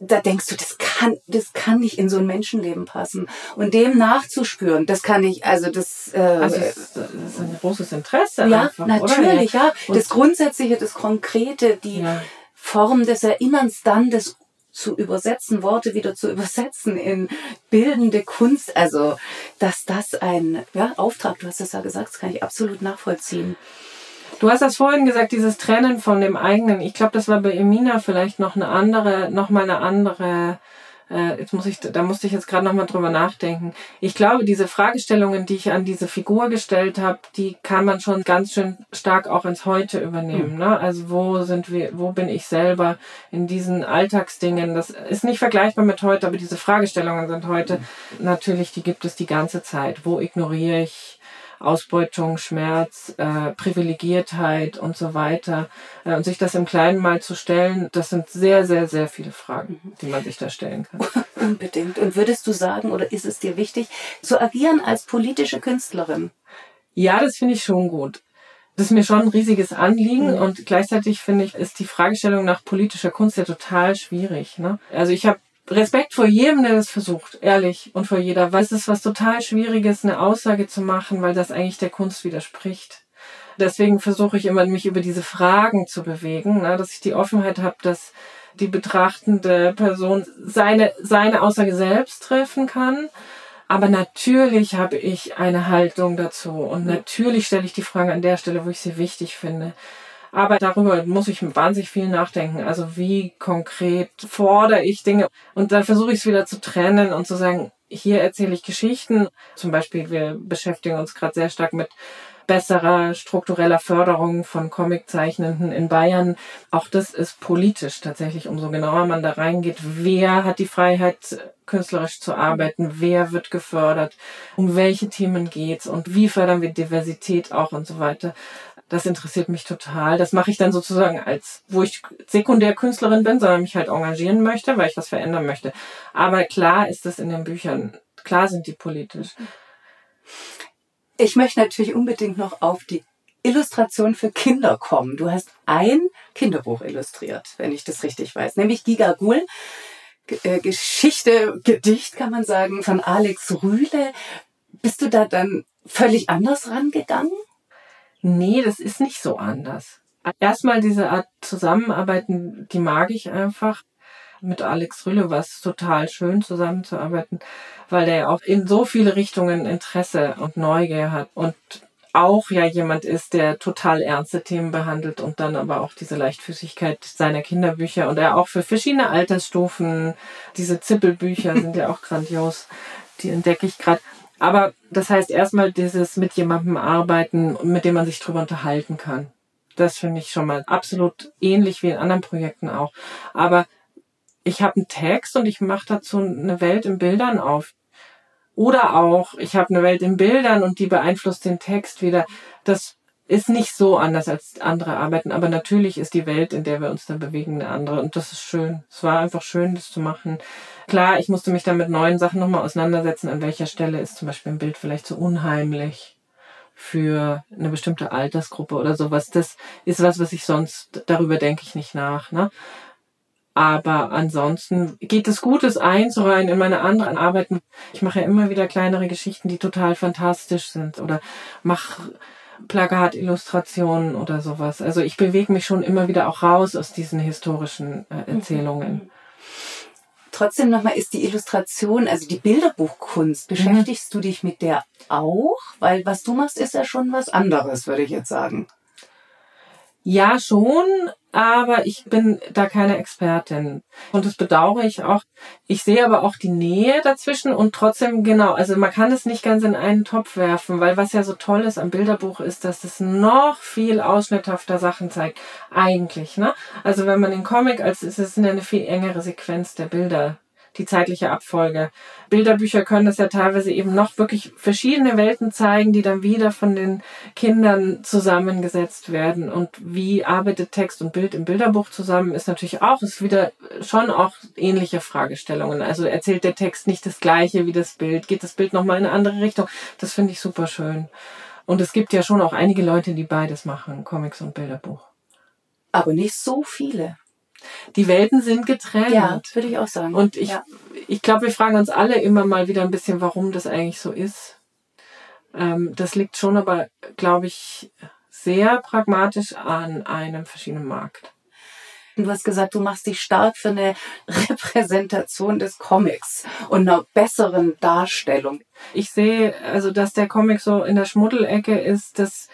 Speaker 2: da denkst du, das kann, das kann nicht in so ein Menschenleben passen. Und dem nachzuspüren, das kann ich, also das,
Speaker 1: äh, also das ist ein großes Interesse.
Speaker 2: Ja, einfach, natürlich, oder? ja. Das Grundsätzliche, das Konkrete, die ja. Form des Erinnerns, dann das zu übersetzen, Worte wieder zu übersetzen in bildende Kunst. Also, dass das ein ja, Auftrag, du hast es ja gesagt, das kann ich absolut nachvollziehen.
Speaker 1: Du hast das vorhin gesagt, dieses Trennen von dem eigenen. Ich glaube, das war bei Emina vielleicht noch eine andere, noch mal eine andere äh, jetzt muss ich, da musste ich jetzt gerade nochmal drüber nachdenken. Ich glaube, diese Fragestellungen, die ich an diese Figur gestellt habe, die kann man schon ganz schön stark auch ins Heute übernehmen. Mhm. Ne? Also wo sind wir, wo bin ich selber in diesen Alltagsdingen? Das ist nicht vergleichbar mit heute, aber diese Fragestellungen sind heute mhm. natürlich, die gibt es die ganze Zeit. Wo ignoriere ich Ausbeutung, Schmerz, äh, Privilegiertheit und so weiter. Äh, und sich das im Kleinen mal zu stellen, das sind sehr, sehr, sehr viele Fragen, mhm. die man sich da stellen kann.
Speaker 2: Unbedingt. Und würdest du sagen, oder ist es dir wichtig, zu agieren als politische Künstlerin?
Speaker 1: Ja, das finde ich schon gut. Das ist mir schon ein riesiges Anliegen mhm. und gleichzeitig finde ich, ist die Fragestellung nach politischer Kunst ja total schwierig. Ne? Also ich habe Respekt vor jedem, der das versucht, ehrlich, und vor jeder, weil es ist was total Schwieriges, eine Aussage zu machen, weil das eigentlich der Kunst widerspricht. Deswegen versuche ich immer, mich über diese Fragen zu bewegen, ne, dass ich die Offenheit habe, dass die betrachtende Person seine, seine Aussage selbst treffen kann. Aber natürlich habe ich eine Haltung dazu und natürlich stelle ich die Frage an der Stelle, wo ich sie wichtig finde. Aber darüber muss ich wahnsinnig viel nachdenken. Also wie konkret fordere ich Dinge? Und dann versuche ich es wieder zu trennen und zu sagen, hier erzähle ich Geschichten. Zum Beispiel, wir beschäftigen uns gerade sehr stark mit besserer struktureller Förderung von Comiczeichnenden in Bayern. Auch das ist politisch tatsächlich, umso genauer man da reingeht. Wer hat die Freiheit, künstlerisch zu arbeiten? Wer wird gefördert? Um welche Themen geht's? Und wie fördern wir Diversität auch und so weiter? Das interessiert mich total. Das mache ich dann sozusagen als, wo ich sekundär Künstlerin bin, sondern mich halt engagieren möchte, weil ich was verändern möchte. Aber klar ist das in den Büchern, klar sind die politisch.
Speaker 2: Ich möchte natürlich unbedingt noch auf die Illustration für Kinder kommen. Du hast ein Kinderbuch illustriert, wenn ich das richtig weiß, nämlich Gigagul. Äh, Geschichte, Gedicht kann man sagen, von Alex Rühle. Bist du da dann völlig anders rangegangen?
Speaker 1: Nee, das ist nicht so anders. Erstmal diese Art Zusammenarbeiten, die mag ich einfach. Mit Alex Rülle war es total schön zusammenzuarbeiten, weil der ja auch in so viele Richtungen Interesse und Neugier hat und auch ja jemand ist, der total ernste Themen behandelt und dann aber auch diese Leichtfüßigkeit seiner Kinderbücher und er auch für verschiedene Altersstufen, diese Zippelbücher sind ja auch grandios, die entdecke ich gerade. Aber das heißt erstmal dieses mit jemandem arbeiten, mit dem man sich drüber unterhalten kann. Das finde ich schon mal absolut ähnlich wie in anderen Projekten auch. Aber ich habe einen Text und ich mache dazu eine Welt in Bildern auf. Oder auch, ich habe eine Welt in Bildern und die beeinflusst den Text wieder. Das ist nicht so anders als andere Arbeiten, aber natürlich ist die Welt, in der wir uns da bewegen, eine andere. Und das ist schön. Es war einfach schön, das zu machen. Klar, ich musste mich dann mit neuen Sachen nochmal auseinandersetzen, an welcher Stelle ist zum Beispiel ein Bild vielleicht so unheimlich für eine bestimmte Altersgruppe oder sowas. Das ist was, was ich sonst, darüber denke ich nicht nach. Ne? Aber ansonsten geht es gut, es einzureihen in meine anderen Arbeiten. Ich mache ja immer wieder kleinere Geschichten, die total fantastisch sind oder mache Plakatillustrationen oder sowas. Also ich bewege mich schon immer wieder auch raus aus diesen historischen äh, Erzählungen. Mhm.
Speaker 3: Trotzdem nochmal ist die Illustration, also die Bilderbuchkunst, mhm. beschäftigst mhm. du dich mit der auch? Weil was du machst, ist ja schon was anderes, würde ich jetzt sagen.
Speaker 1: Ja, schon, aber ich bin da keine Expertin. Und das bedauere ich auch. Ich sehe aber auch die Nähe dazwischen und trotzdem, genau, also man kann es nicht ganz in einen Topf werfen, weil was ja so toll ist am Bilderbuch ist, dass es noch viel ausschnitthafter Sachen zeigt. Eigentlich, ne? Also wenn man den Comic als, es ist eine viel engere Sequenz der Bilder die zeitliche Abfolge. Bilderbücher können das ja teilweise eben noch wirklich verschiedene Welten zeigen, die dann wieder von den Kindern zusammengesetzt werden. Und wie arbeitet Text und Bild im Bilderbuch zusammen, ist natürlich auch, ist wieder schon auch ähnliche Fragestellungen. Also erzählt der Text nicht das Gleiche wie das Bild? Geht das Bild nochmal in eine andere Richtung? Das finde ich super schön. Und es gibt ja schon auch einige Leute, die beides machen, Comics und Bilderbuch.
Speaker 3: Aber nicht so viele.
Speaker 1: Die Welten sind getrennt.
Speaker 3: Ja, würde ich auch sagen.
Speaker 1: Und ich, ja. ich glaube, wir fragen uns alle immer mal wieder ein bisschen, warum das eigentlich so ist. Ähm, das liegt schon aber, glaube ich, sehr pragmatisch an einem verschiedenen Markt.
Speaker 3: Du hast gesagt, du machst dich stark für eine Repräsentation des Comics und einer besseren Darstellung.
Speaker 1: Ich sehe, also, dass der Comic so in der Schmuddelecke ist, dass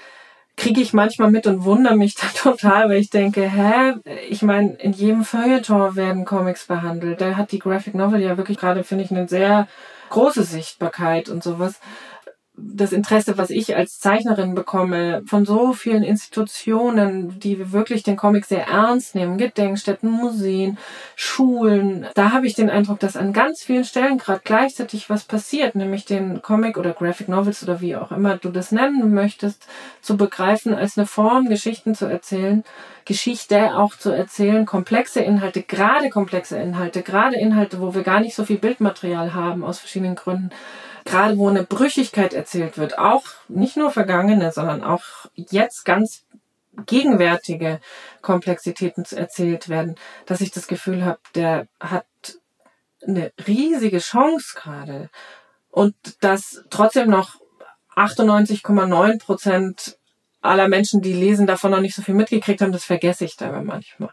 Speaker 1: kriege ich manchmal mit und wundere mich da total, weil ich denke, hä, ich meine, in jedem Feuilleton werden Comics behandelt. Da hat die Graphic Novel ja wirklich gerade, finde ich, eine sehr große Sichtbarkeit und sowas das Interesse, was ich als Zeichnerin bekomme, von so vielen Institutionen, die wirklich den Comic sehr ernst nehmen, Gedenkstätten, Museen, Schulen, da habe ich den Eindruck, dass an ganz vielen Stellen gerade gleichzeitig was passiert, nämlich den Comic oder Graphic Novels oder wie auch immer du das nennen möchtest, zu begreifen als eine Form, Geschichten zu erzählen, Geschichte auch zu erzählen, komplexe Inhalte, gerade komplexe Inhalte, gerade Inhalte, wo wir gar nicht so viel Bildmaterial haben aus verschiedenen Gründen. Gerade wo eine Brüchigkeit erzählt wird, auch nicht nur vergangene, sondern auch jetzt ganz gegenwärtige Komplexitäten erzählt werden, dass ich das Gefühl habe, der hat eine riesige Chance gerade. Und dass trotzdem noch 98,9 Prozent aller Menschen, die lesen, davon noch nicht so viel mitgekriegt haben, das vergesse ich dabei manchmal.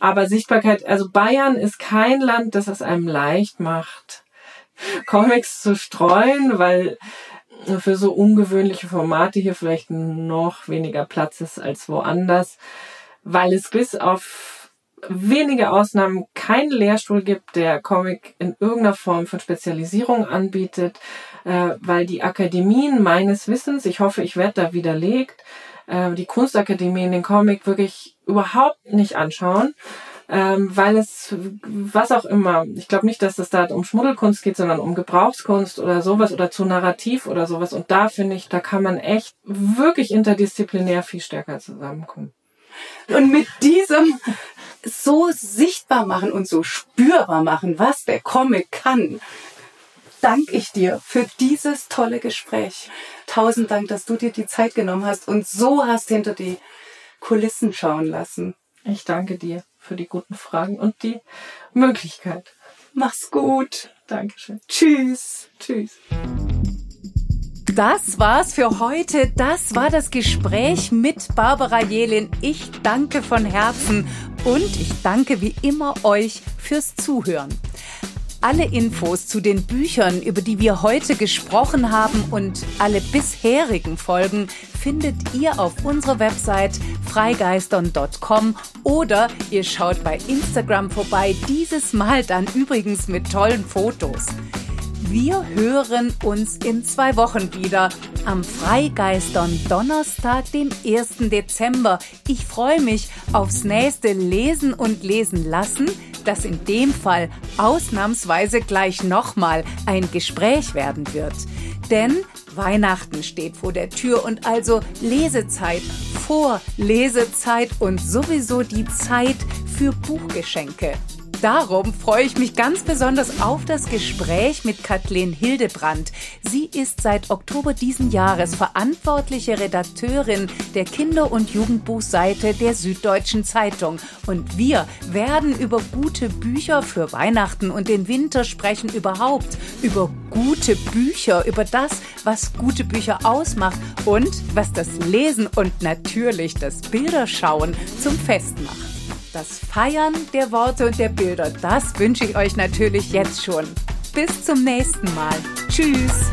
Speaker 1: Aber Sichtbarkeit, also Bayern ist kein Land, das es einem leicht macht, Comics zu streuen, weil für so ungewöhnliche Formate hier vielleicht noch weniger Platz ist als woanders, weil es bis auf wenige Ausnahmen keinen Lehrstuhl gibt, der Comic in irgendeiner Form von Spezialisierung anbietet, äh, weil die Akademien meines Wissens, ich hoffe, ich werde da widerlegt, äh, die Kunstakademien den Comic wirklich überhaupt nicht anschauen ähm, weil es, was auch immer, ich glaube nicht, dass es da um Schmuddelkunst geht, sondern um Gebrauchskunst oder sowas oder zu Narrativ oder sowas. Und da finde ich, da kann man echt wirklich interdisziplinär viel stärker zusammenkommen.
Speaker 3: Und mit diesem so sichtbar machen und so spürbar machen, was der Comic kann, danke ich dir für dieses tolle Gespräch. Tausend Dank, dass du dir die Zeit genommen hast und so hast hinter die Kulissen schauen lassen.
Speaker 1: Ich danke dir für die guten Fragen und die Möglichkeit.
Speaker 3: Mach's gut.
Speaker 1: Dankeschön.
Speaker 3: Tschüss.
Speaker 1: Tschüss.
Speaker 2: Das war's für heute. Das war das Gespräch mit Barbara Jelin. Ich danke von Herzen und ich danke wie immer euch fürs Zuhören. Alle Infos zu den Büchern, über die wir heute gesprochen haben und alle bisherigen Folgen findet ihr auf unserer Website freigeistern.com oder ihr schaut bei Instagram vorbei, dieses Mal dann übrigens mit tollen Fotos. Wir hören uns in zwei Wochen wieder. Am Freigeistern Donnerstag, dem 1. Dezember. Ich freue mich aufs nächste Lesen und Lesen lassen, das in dem Fall ausnahmsweise gleich nochmal ein Gespräch werden wird. Denn Weihnachten steht vor der Tür und also Lesezeit, Vorlesezeit und sowieso die Zeit für Buchgeschenke. Darum freue ich mich ganz besonders auf das Gespräch mit Kathleen Hildebrand. Sie ist seit Oktober diesen Jahres verantwortliche Redakteurin der Kinder- und Jugendbuchseite der Süddeutschen Zeitung. Und wir werden über gute Bücher für Weihnachten und den Winter sprechen, überhaupt über gute Bücher, über das, was gute Bücher ausmacht und was das Lesen und natürlich das Bilderschauen zum Fest macht. Das Feiern der Worte und der Bilder, das wünsche ich euch natürlich jetzt schon. Bis zum nächsten Mal. Tschüss.